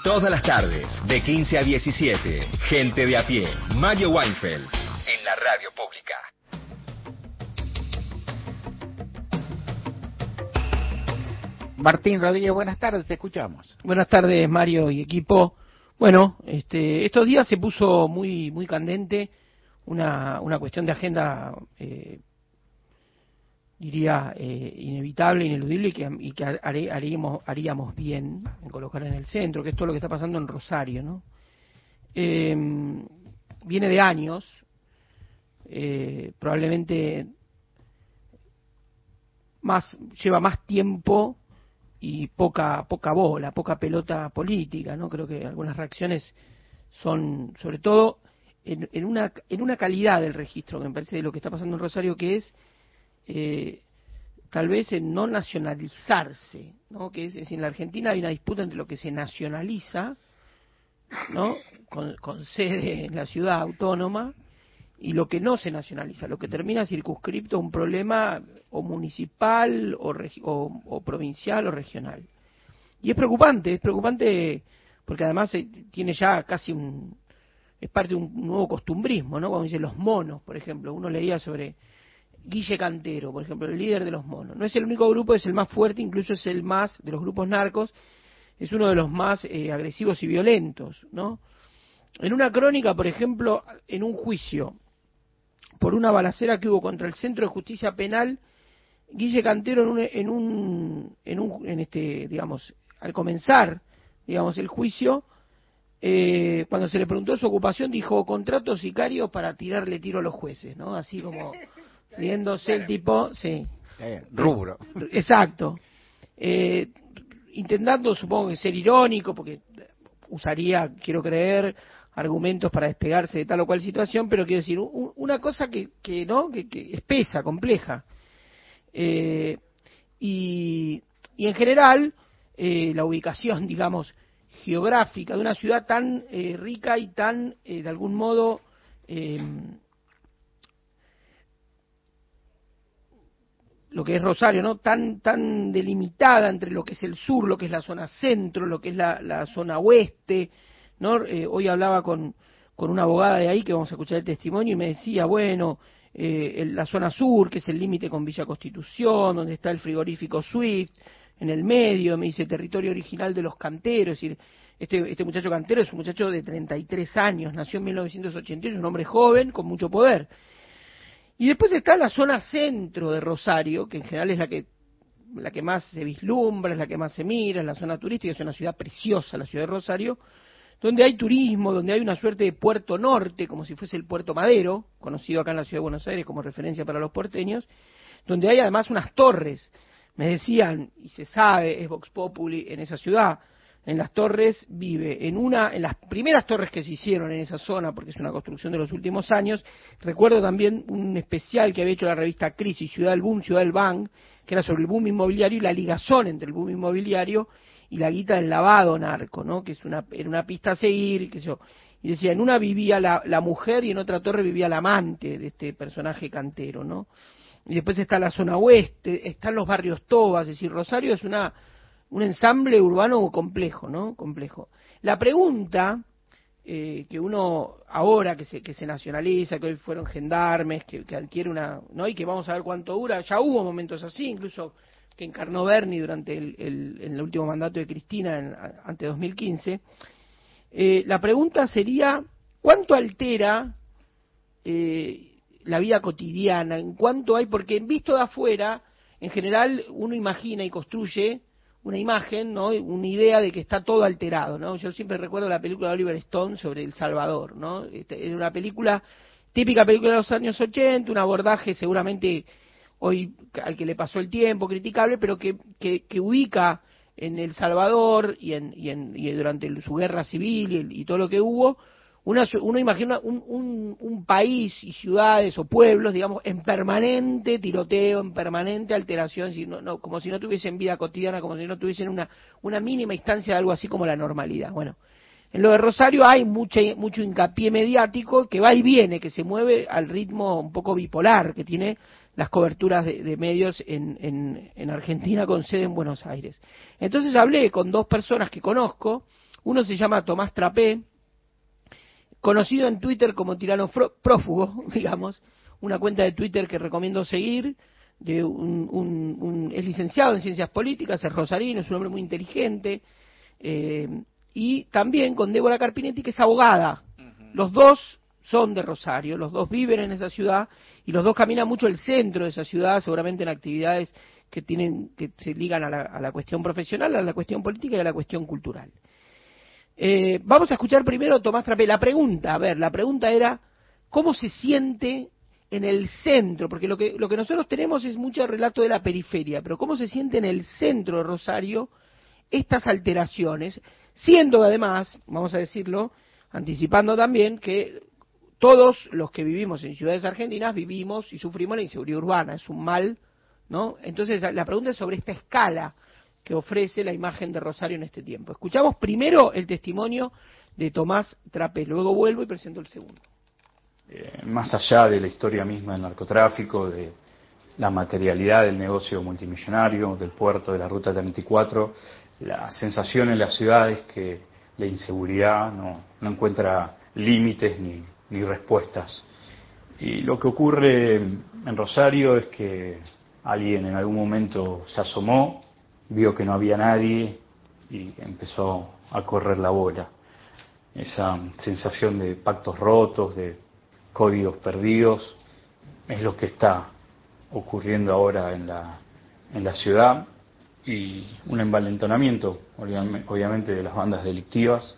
Speaker 13: Todas las tardes, de 15 a 17, gente de a pie, Mario Weinfeld, en la radio pública.
Speaker 3: Martín Rodríguez, buenas tardes, te escuchamos.
Speaker 28: Buenas tardes, Mario y equipo. Bueno, este, estos días se puso muy muy candente una, una cuestión de agenda, eh, diría, eh, inevitable, ineludible y que, y que haré- haríamos, haríamos bien en colocar en el centro, que es todo lo que está pasando en Rosario, ¿no? Eh, viene de años, eh, probablemente más lleva más tiempo y poca poca bola, poca pelota política, ¿no? Creo que algunas reacciones son, sobre todo, en, en una en una calidad del registro que me parece de lo que está pasando en Rosario, que es eh, tal vez en no nacionalizarse, ¿no? Que es, en la Argentina hay una disputa entre lo que se nacionaliza, ¿no? Con, con sede en la ciudad autónoma y lo que no se nacionaliza, lo que termina circunscripto a un problema o municipal o, provincial o regional. Y es preocupante, es preocupante porque además eh, tiene ya casi un, es parte de un nuevo costumbrismo, ¿no? Cuando dicen los monos, por ejemplo, uno leía sobre Guille Cantero, por ejemplo, el líder de los monos. No es el único grupo, es el más fuerte, incluso es el más, de los grupos narcos, es uno de los más eh, agresivos y violentos, ¿no? En una crónica, por ejemplo, en un juicio por una balacera que hubo contra el Centro de Justicia Penal, Guille Cantero en un, en un, en un, en este, digamos, al comenzar, digamos, el juicio, eh, cuando se le preguntó su ocupación, dijo contratos sicarios para tirarle tiro a los jueces, ¿no? Así como viéndose el tipo, sí.
Speaker 3: Eh, rubro.
Speaker 28: Exacto. Eh, intentando, supongo que ser irónico, porque usaría, quiero creer, argumentos para despegarse de tal o cual situación, pero quiero decir, un- una cosa que, que no, que, que espesa, compleja. Eh, y, y en general, eh, la ubicación, digamos, geográfica de una ciudad tan eh, rica y tan, eh, de algún modo, lo que es Rosario, ¿no? Tan, tan delimitada entre lo que es el sur, lo que es la zona centro, lo que es la, zona oeste, ¿no? Eh, hoy hablaba con, con una abogada de ahí que vamos a escuchar el testimonio y me decía, bueno, eh, el- la zona sur, que es el límite con Villa Constitución, donde está el frigorífico Swift, en el medio, me dice, territorio original de los canteros, es decir, este, este muchacho cantero es un muchacho de 33 años, nació en 1988, un hombre joven con mucho poder. Y después está la zona centro de Rosario, que en general es la que la que más se vislumbra, es la que más se mira, es la zona turística, es una ciudad preciosa, la ciudad de Rosario, donde hay turismo, donde hay una suerte de puerto norte, como si fuese el puerto Madero, conocido acá en la ciudad de Buenos Aires como referencia para los porteños, donde hay además unas torres. Me decían, y se sabe, es Vox Populi en esa ciudad, en las torres vive, en una, en las primeras torres que se hicieron en esa zona, porque es una construcción de los últimos años, recuerdo también un especial que había hecho la revista Crisis, Ciudad del Boom, Ciudad del Bang, que era sobre el boom inmobiliario y la ligazón entre el boom inmobiliario y la guita del lavado narco, ¿no? Que es una, era una pista a seguir, sé yo. Y decía, en una vivía la, la mujer y en otra torre vivía la amante de este personaje cantero, ¿no? Y después está la zona oeste, están los barrios Tobas, es decir, Rosario es una, un ensamble urbano complejo, ¿no? Complejo. La pregunta eh, que uno ahora que se, que se nacionaliza, que hoy fueron gendarmes, que, adquiere una, ¿no? Y que vamos a ver cuánto dura, ya hubo momentos así, incluso que encarnó Bernie durante el, el, el último mandato de Cristina en, ante 2015, eh, la pregunta sería, ¿cuánto altera eh, la vida cotidiana? ¿En cuánto hay? Porque visto de afuera, en general uno imagina y construye una imagen, ¿no? Una idea de que está todo alterado, ¿no? Yo siempre recuerdo la película de Oliver Stone sobre El Salvador, ¿no? Este, era una película, típica película de los años 80, un abordaje seguramente hoy al que le pasó el tiempo, criticable, pero que, que, ubica en El Salvador y, en, y, en, y durante su guerra civil y todo lo que hubo, una, uno imagina un, un, país y ciudades o pueblos, digamos, en permanente tiroteo, en permanente alteración, como si no tuviesen vida cotidiana, como si no tuviesen una, una mínima instancia de algo así como la normalidad. Bueno, en lo de Rosario hay mucha, mucho hincapié mediático que va y viene, que se mueve al ritmo un poco bipolar que tiene las coberturas de, de medios en, en, en Argentina con sede en Buenos Aires. Entonces hablé con dos personas que conozco, uno se llama Tomás Trapé, conocido en Twitter como tirano prófugo, digamos, una cuenta de Twitter que recomiendo seguir, de un, un, un, es licenciado en ciencias políticas, es rosarino, es un hombre muy inteligente, eh, y también con Débora Carpinetti, que es abogada. Los dos son de Rosario, los dos viven en esa ciudad y los dos caminan mucho el centro de esa ciudad, seguramente en actividades que tienen que se ligan a la, a la cuestión profesional, a la cuestión política y a la cuestión cultural. Eh, vamos a escuchar primero Tomás Trapé. La pregunta, a ver, la pregunta era, ¿cómo se siente en el centro? Porque lo que, lo que nosotros tenemos es mucho relato de la periferia, pero ¿cómo se siente en el centro de Rosario estas alteraciones? Siendo además, vamos a decirlo, anticipando también que todos los que vivimos en ciudades argentinas vivimos y sufrimos la inseguridad urbana, es un mal, ¿no? Entonces la pregunta es sobre esta escala que ofrece la imagen de Rosario en este tiempo. Escuchamos primero el testimonio de Tomás Trape, luego vuelvo y presento el segundo.
Speaker 37: Eh, más allá de la historia misma del narcotráfico, de la materialidad del negocio multimillonario, del puerto, de la Ruta 34, la sensación en las ciudades que la inseguridad no, encuentra límites ni respuestas. Y lo que ocurre en Rosario es que alguien en algún momento se asomó vio que no había nadie y empezó a correr la bola. Esa sensación de pactos rotos, de códigos perdidos, es lo que está ocurriendo ahora en la, en la ciudad y un envalentonamiento, obviamente, de las bandas delictivas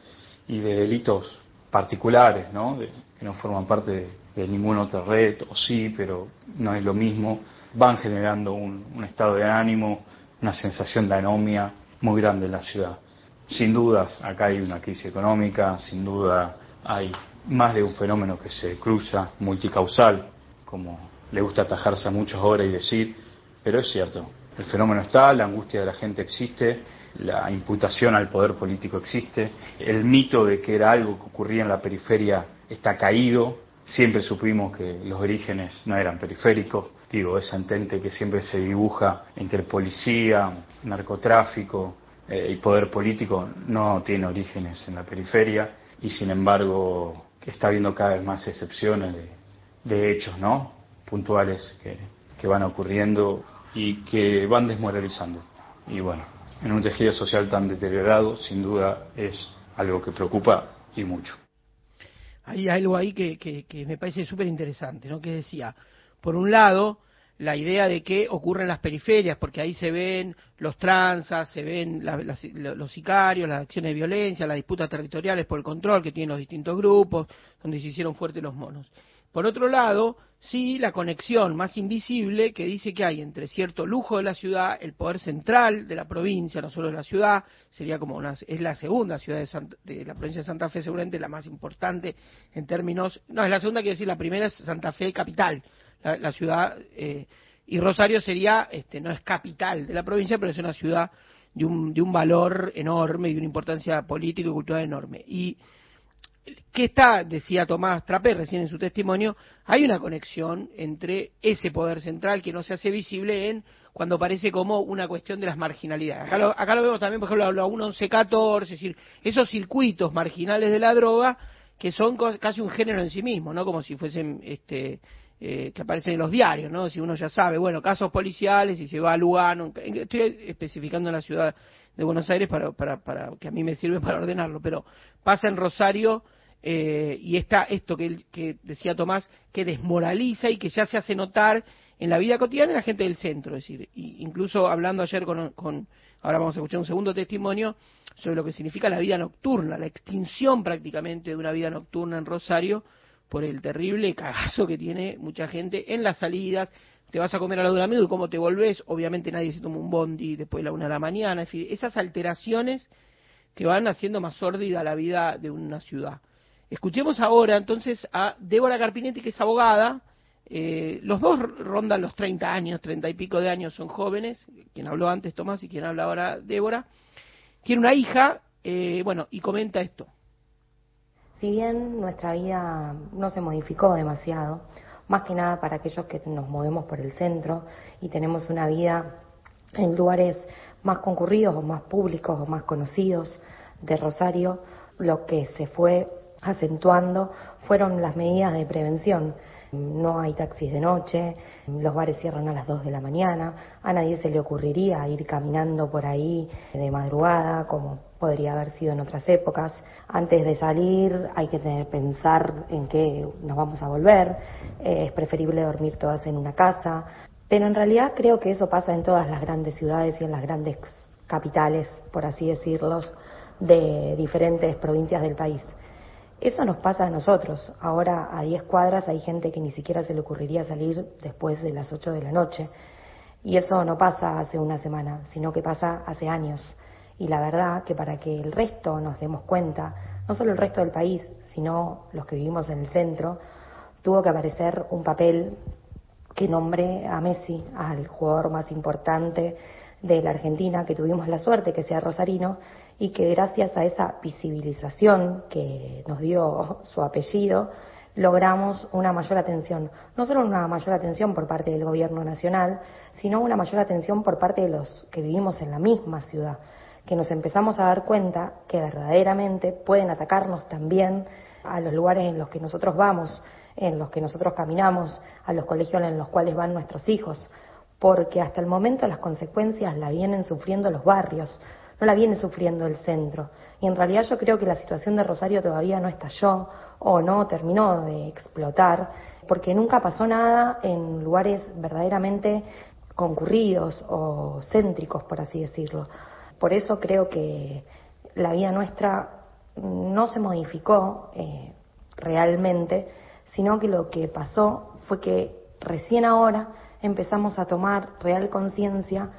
Speaker 37: y de delitos particulares, ¿no? De, que no forman parte de, ninguna otra red, o sí, pero no es lo mismo, van generando un estado de ánimo una sensación de anomia muy grande en la ciudad. Sin dudas, acá hay una crisis económica, sin duda hay más de un fenómeno que se cruza, multicausal, como le gusta atajarse a muchos ahora y decir, pero es cierto, el fenómeno está, la angustia de la gente existe, la imputación al poder político existe, el mito de que era algo que ocurría en la periferia está caído, siempre supimos que los orígenes no eran periféricos, digo, esa entente que siempre se dibuja entre policía, narcotráfico eh, y poder político no tiene orígenes en la periferia y sin embargo está habiendo cada vez más excepciones de, hechos, ¿no? puntuales que, que van ocurriendo y que van desmoralizando. Y bueno, en un tejido social tan deteriorado, sin duda es algo que preocupa y mucho.
Speaker 28: Hay algo ahí que, que, que me parece súper interesante, ¿no? Que decía, por un lado, la idea de que ocurre en las periferias, porque ahí se ven los tranzas, se ven la, las, los sicarios, las acciones de violencia, las disputas territoriales por el control que tienen los distintos grupos, donde se hicieron fuertes los monos. Por otro lado, sí la conexión más invisible que dice que hay entre cierto lujo de la ciudad, el poder central de la provincia, no solo de la ciudad, sería como una, es la segunda ciudad de, Santa, de, la provincia de Santa Fe, seguramente la más importante en términos, no, es la segunda, quiero decir, la primera es Santa Fe capital, la, la ciudad, eh, y Rosario sería, este, no es capital de la provincia, pero es una ciudad de un, de un valor enorme y de una importancia política y cultural enorme. Y que está, decía Tomás Trapé recién en su testimonio, hay una conexión entre ese poder central que no se hace visible en cuando parece como una cuestión de las marginalidades. Acá lo, acá lo vemos también, por ejemplo, la 1114, es decir, esos circuitos marginales de la droga que son casi un género en sí mismo, ¿no? Como si fuesen este, eh, que aparecen en los diarios, ¿no? Si uno ya sabe, bueno, casos policiales y se va a Lugano, estoy especificando en la ciudad de Buenos Aires para, para, para que a mí me sirve para ordenarlo, pero pasa en Rosario eh, y está esto que, que decía Tomás, que desmoraliza y que ya se hace notar en la vida cotidiana de la gente del centro, es decir, incluso hablando ayer con, con, ahora vamos a escuchar un segundo testimonio sobre lo que significa la vida nocturna, la extinción prácticamente de una vida nocturna en Rosario por el terrible cagazo que tiene mucha gente en las salidas, te vas a comer a la amigo y cómo te volvés, obviamente nadie se toma un bondi después de la una de la mañana, es decir, esas alteraciones que van haciendo más sórdida la vida de una ciudad. Escuchemos ahora entonces a Débora Carpinetti, que es abogada. Eh, los dos rondan los 30 años, 30 y pico de años son jóvenes. Quien habló antes Tomás y quien habla ahora Débora. Tiene una hija, eh, bueno, y comenta esto.
Speaker 38: Si bien nuestra vida no se modificó demasiado, más que nada para aquellos que nos movemos por el centro y tenemos una vida en lugares más concurridos o más públicos o más conocidos de Rosario, lo que se fue acentuando fueron las medidas de prevención. No hay taxis de noche, los bares cierran a las 2 de la mañana, a nadie se le ocurriría ir caminando por ahí de madrugada como podría haber sido en otras épocas. Antes de salir hay que tener, pensar en qué nos vamos a volver, eh, es preferible dormir todas en una casa, pero en realidad creo que eso pasa en todas las grandes ciudades y en las grandes capitales, por así decirlo, de diferentes provincias del país. Eso nos pasa a nosotros. Ahora a 10 cuadras hay gente que ni siquiera se le ocurriría salir después de las 8 de la noche. Y eso no pasa hace una semana, sino que pasa hace años. Y la verdad que para que el resto nos demos cuenta, no solo el resto del país, sino los que vivimos en el centro, tuvo que aparecer un papel que nombre a Messi, al jugador más importante de la Argentina, que tuvimos la suerte que sea rosarino, y que gracias a esa visibilización que nos dio su apellido, logramos una mayor atención, no solo una mayor atención por parte del gobierno nacional, sino una mayor atención por parte de los que vivimos en la misma ciudad, que nos empezamos a dar cuenta que verdaderamente pueden atacarnos también a los lugares en los que nosotros vamos, en los que nosotros caminamos, a los colegios en los cuales van nuestros hijos, porque hasta el momento las consecuencias la vienen sufriendo los barrios, no la viene sufriendo el centro. Y en realidad yo creo que la situación de Rosario todavía no estalló o no terminó de explotar, porque nunca pasó nada en lugares verdaderamente concurridos o céntricos, por así decirlo. Por eso creo que la vida nuestra no se modificó eh, realmente, sino que lo que pasó fue que recién ahora empezamos a tomar real conciencia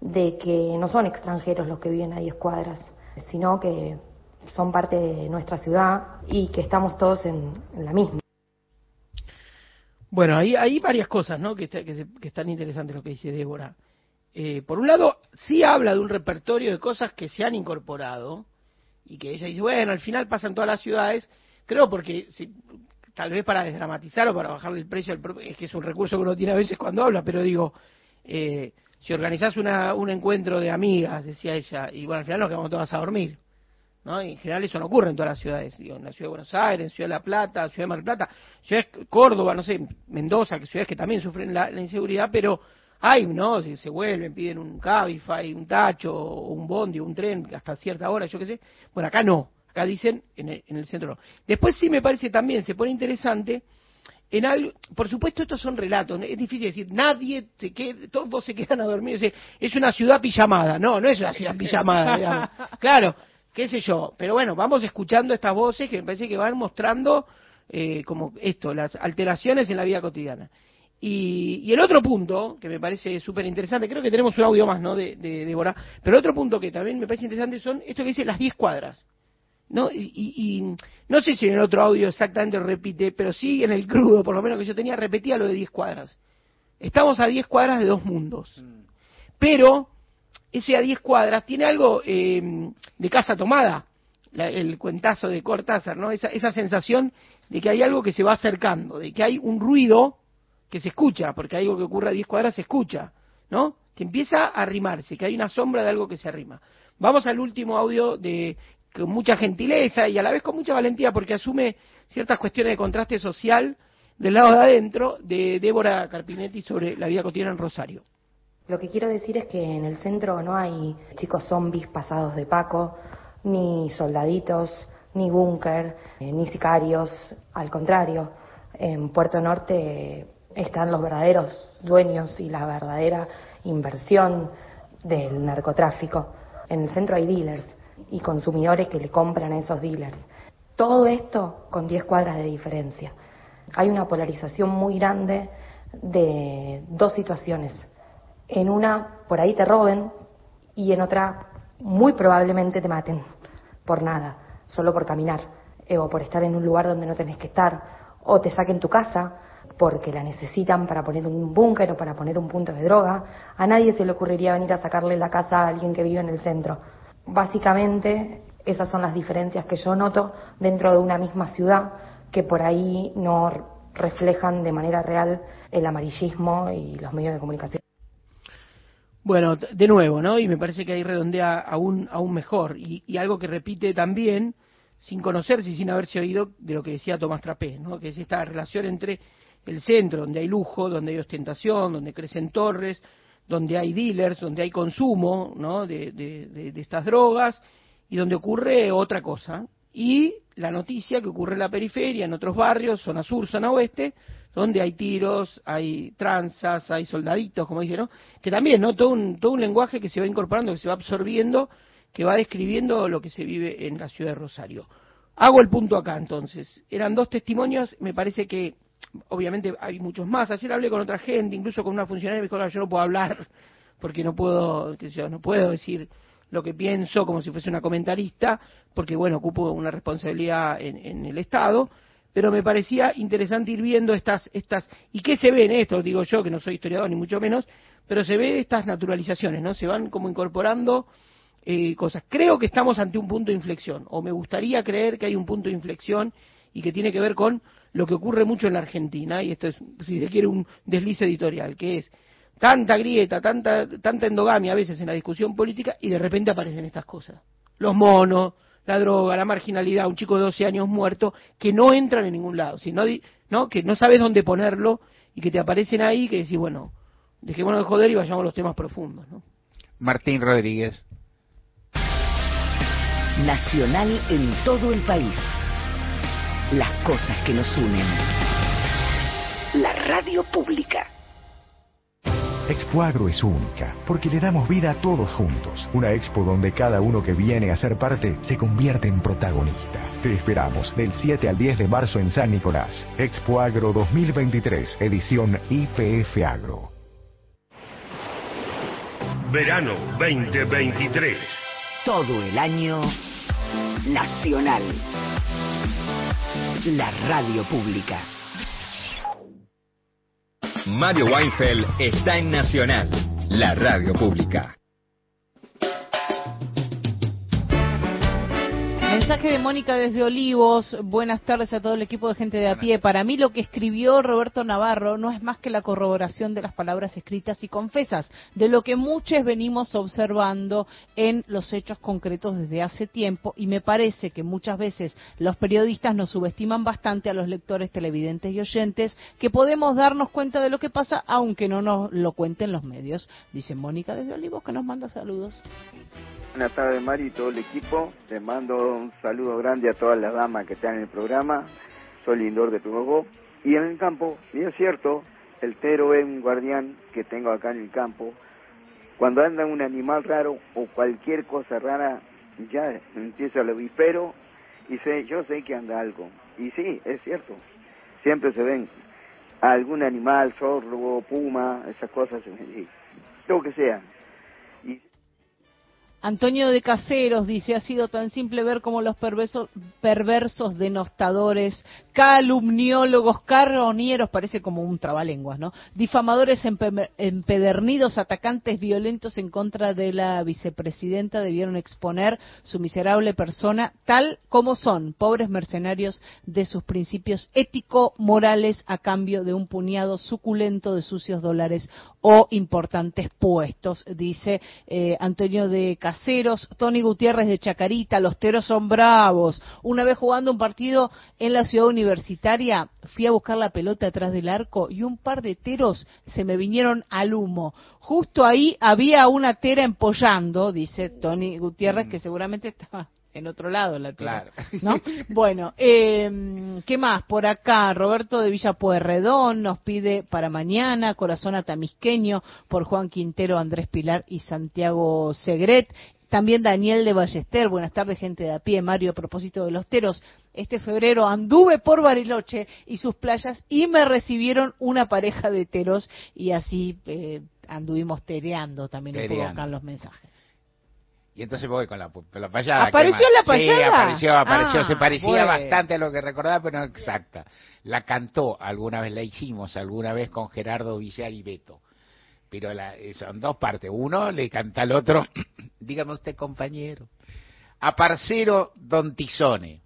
Speaker 38: de que no son extranjeros los que viven a 10 cuadras, sino que son parte de nuestra ciudad y que estamos todos en, la misma.
Speaker 28: Bueno, hay, hay varias cosas ¿no? que, que, están interesantes lo que dice Débora. Eh, por un lado, sí habla de un repertorio de cosas que se han incorporado y que ella dice, bueno, al final pasan todas las ciudades, creo porque si, tal vez para desdramatizar o para bajarle el precio, es que es un recurso que uno tiene a veces cuando habla, pero digo, eh, si organizás una, un encuentro de amigas, decía ella, y bueno, al final nos quedamos todas a dormir. ¿no? En general eso no ocurre en todas las ciudades, en la ciudad de Buenos Aires, en Ciudad de La Plata, Ciudad de Mar del Plata, Ciudad de Córdoba, no sé, Mendoza, que ciudades que también sufren la, inseguridad, pero hay, ¿no? Si se vuelven, piden un Cabify, un tacho, un bondi, un tren, hasta cierta hora, yo qué sé. Bueno, acá no, acá dicen en el, en el centro no. Después sí me parece también, se pone interesante, en algo, por supuesto estos son relatos, es difícil decir, nadie se queda, todos se quedan a dormir, es una ciudad pijamada, no, no es una ciudad pijamada, digamos. claro, qué sé yo, pero bueno, vamos escuchando estas voces que me parece que van mostrando eh, como esto, las alteraciones en la vida cotidiana. Y, el otro punto, que me parece súper interesante, creo que tenemos un audio más, ¿no?, de, de, de pero otro punto que también me parece interesante son esto que dice las 10 cuadras. ¿no? Y, no sé si en el otro audio exactamente repite, pero sí en el crudo, por lo menos que yo tenía, repetía lo de 10 cuadras. Estamos a 10 cuadras de dos mundos. Mm. Pero ese a 10 cuadras tiene algo eh, de casa tomada, el cuentazo de Cortázar, ¿no? Esa, esa sensación de que hay algo que se va acercando, de que hay un ruido que se escucha, porque algo que ocurre a 10 cuadras se escucha, ¿no? Que empieza a arrimarse, que hay una sombra de algo que se arrima. Vamos al último audio de con mucha gentileza y a la vez con mucha valentía porque asume ciertas cuestiones de contraste social del lado de adentro de Débora Carpinetti sobre la vida cotidiana en Rosario.
Speaker 38: Lo que quiero decir es que en el centro no hay chicos zombies pasados de Paco, ni soldaditos, ni búnker, eh, ni sicarios. Al contrario, en Puerto Norte están los verdaderos dueños y la verdadera inversión del narcotráfico. En el centro hay dealers y consumidores que le compran a esos dealers. Todo esto con 10 cuadras de diferencia. Hay una polarización muy grande de dos situaciones. En una, por ahí te roben y en otra, muy probablemente te maten por nada, solo por caminar eh, o por estar en un lugar donde no tenés que estar o te saquen tu casa porque la necesitan para poner un búnker o para poner un punto de droga. A nadie se le ocurriría venir a sacarle la casa a alguien que vive en el centro. Básicamente, esas son las diferencias que yo noto dentro de una misma ciudad que por ahí no reflejan de manera real el amarillismo y los medios de comunicación.
Speaker 28: Bueno, de nuevo, ¿no? Y me parece que ahí redondea aún, aún mejor. Y, algo que repite también, sin conocerse y sin haberse oído, de lo que decía Tomás Trapé, ¿no? Que es esta relación entre el centro, donde hay lujo, donde hay ostentación, donde crecen torres, donde hay dealers, donde hay consumo ¿no? de, de, estas drogas y donde ocurre otra cosa. Y la noticia que ocurre en la periferia, en otros barrios, zona sur, zona oeste, donde hay tiros, hay tranzas, hay soldaditos, como dicen, ¿no? que también, ¿no? Todo un, todo un lenguaje que se va incorporando, que se va absorbiendo, que va describiendo lo que se vive en la ciudad de Rosario. Hago el punto acá entonces. Eran dos testimonios, me parece que obviamente hay muchos más. Ayer hablé con otra gente, incluso con una funcionaria, me dijo, yo no puedo hablar porque no puedo, no puedo decir lo que pienso como si fuese una comentarista, porque bueno, ocupo una responsabilidad en, el Estado, pero me parecía interesante ir viendo estas, estas, y qué se ve en esto, digo yo, que no soy historiador ni mucho menos, pero se ve estas naturalizaciones, ¿no? Se van como incorporando eh, cosas. Creo que estamos ante un punto de inflexión, o me gustaría creer que hay un punto de inflexión y que tiene que ver con lo que ocurre mucho en la Argentina, y esto es, si se quiere, un desliz editorial, que es tanta grieta, tanta, tanta endogamia a veces en la discusión política, y de repente aparecen estas cosas. Los monos, la droga, la marginalidad, un chico de 12 años muerto, que no entran en ningún lado, sino ¿no? que no sabes dónde ponerlo y que te aparecen ahí que decís, bueno, dejémonos de joder y vayamos a los temas profundos. ¿no?
Speaker 3: Martín Rodríguez.
Speaker 29: Nacional en todo el país las cosas que nos unen. La radio pública.
Speaker 39: Expo Agro es única, porque le damos vida a todos juntos. Una expo donde cada uno que viene a ser parte se convierte en protagonista. Te esperamos del 7 al 10 de marzo en San Nicolás. Expo Agro 2023, edición IPF Agro.
Speaker 40: Verano 2023.
Speaker 29: Todo el año nacional la radio pública.
Speaker 13: Mario Weinfeld está en Nacional, la radio pública.
Speaker 4: Mensaje de Mónica desde Olivos. Buenas tardes a todo el equipo de gente de a pie. Para mí lo que escribió Roberto Navarro no es más que la corroboración de las palabras escritas y confesas, de lo que muchos venimos observando en los hechos concretos desde hace tiempo y me parece que muchas veces los periodistas nos subestiman bastante a los lectores, televidentes y oyentes que podemos darnos cuenta de lo que pasa aunque no nos lo cuenten los medios. Dice Mónica desde Olivos que nos manda saludos.
Speaker 41: Buenas tardes, Mari y todo el equipo. Les mando un saludo grande a todas las damas que están en el programa. Soy Lindor de Tubogó. Y en el campo, y es cierto, el tero es un guardián que tengo acá en el campo. Cuando anda un animal raro o cualquier cosa rara, ya empieza lo vipero y sé, yo sé que anda algo. Y sí, es cierto. Siempre se ven algún animal, zorro, puma, esas cosas, lo que sea.
Speaker 4: Antonio de Caseros dice, ha sido tan simple ver cómo los perversos, perversos denostadores, calumniólogos, carronieros, parece como un trabalenguas, ¿no? Difamadores empedernidos, atacantes violentos en contra de la vicepresidenta debieron exponer su miserable persona tal como son, pobres mercenarios de sus principios ético-morales a cambio de un puñado suculento de sucios dólares o importantes puestos, dice eh, Antonio de Caseros Caseros, Tony Gutiérrez de Chacarita, los Teros son bravos. Una vez jugando un partido en la ciudad universitaria, fui a buscar la pelota atrás del arco y un par de teros se me vinieron al humo. Justo ahí había una tera empollando, dice Tony Gutiérrez, que seguramente estaba en otro lado la tierra, ¿no? Bueno, eh, ¿qué más? Por acá, Roberto de Villa Pueyrredón nos pide para mañana, Corazón Atamisqueño, por Juan Quintero, Andrés Pilar y Santiago Segret. También Daniel de Ballester, buenas tardes gente de a pie, Mario, a propósito de los teros. Este febrero anduve por Bariloche y sus playas y me recibieron una pareja de teros y así eh, anduvimos tereando también un poco
Speaker 3: Tereando.
Speaker 4: acá en los mensajes.
Speaker 3: Y entonces voy con la, la payada.
Speaker 4: ¿Apareció la payada?
Speaker 3: Sí, apareció, apareció.
Speaker 4: Ah,
Speaker 3: se parecía bastante a lo que recordaba, pero no exacta. La cantó alguna vez, la hicimos alguna vez con Gerardo Villar y Beto. Pero la, eh, son dos partes. Uno le canta al otro, dígame usted compañero. A parcero Don Tizone,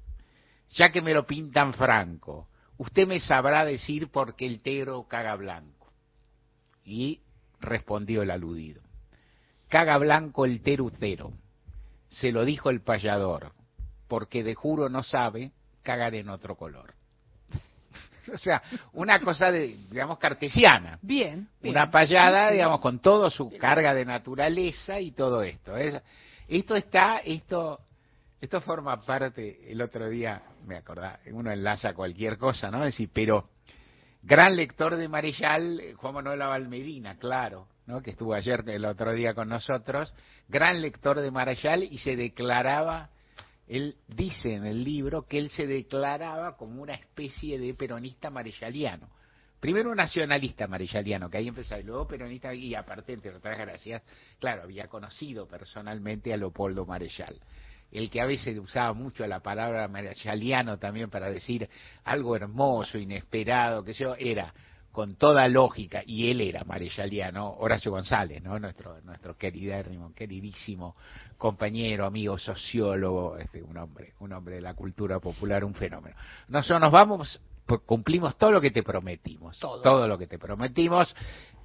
Speaker 3: ya que me lo pintan franco, usted me sabrá decir por qué el tero caga blanco. Y respondió el aludido. Caga blanco el terutero. Se lo dijo el payador, porque de juro no sabe cagar en otro color. o sea, una cosa de, digamos, cartesiana.
Speaker 4: Bien. bien.
Speaker 3: Una payada, digamos, con todo su carga de naturaleza y todo esto. Es- esto está, esto, esto forma parte, el otro día, me acordaba, uno enlaza cualquier cosa, ¿no? Es decir, pero gran lector de Marechal, eh, Juan Manuel Aval Medina, claro, ¿no? que estuvo ayer el otro día con nosotros, gran lector de Marechal y se declaraba, él dice en el libro que él se declaraba como una especie de peronista marechaliano. Primero nacionalista marechaliano, que ahí empezó, y luego peronista, y aparte, entre otras gracias, claro, había conocido personalmente a Leopoldo Marechal el que a veces usaba mucho la palabra marechaliano también para decir algo hermoso, inesperado, que yo, era con toda lógica, y él era marechaliano, Horacio González, ¿no? Nuestro, nuestro queridérrimo, queridísimo compañero, amigo, sociólogo, este, un hombre, un hombre de la cultura popular, un fenómeno. Nosotros nos vamos, cumplimos todo lo que te prometimos, todo, lo que te prometimos,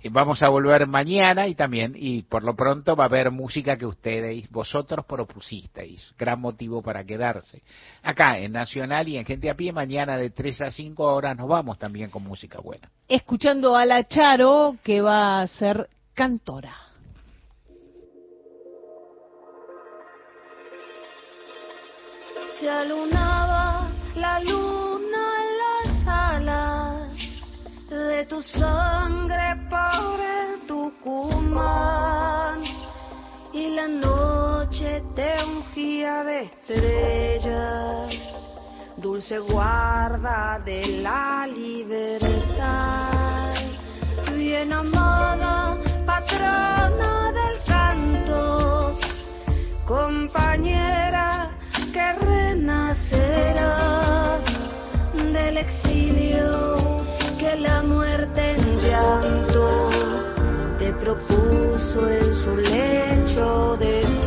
Speaker 3: y vamos a volver mañana y también, y por lo pronto va a haber música que ustedes, vosotros propusisteis, gran motivo para quedarse. Acá en Nacional y en Gente a Pie, mañana de 3 a 5 horas nos vamos también con música buena.
Speaker 4: Escuchando a la Charo, que va a ser cantora.
Speaker 16: Se alunaba la luna tu sangre por el Tucumán. Y la noche te ungía de estrellas, dulce guarda de la libertad, bien amada patrona del canto. Compañera que renacerá del exilio que la muerte te propuso en su lecho de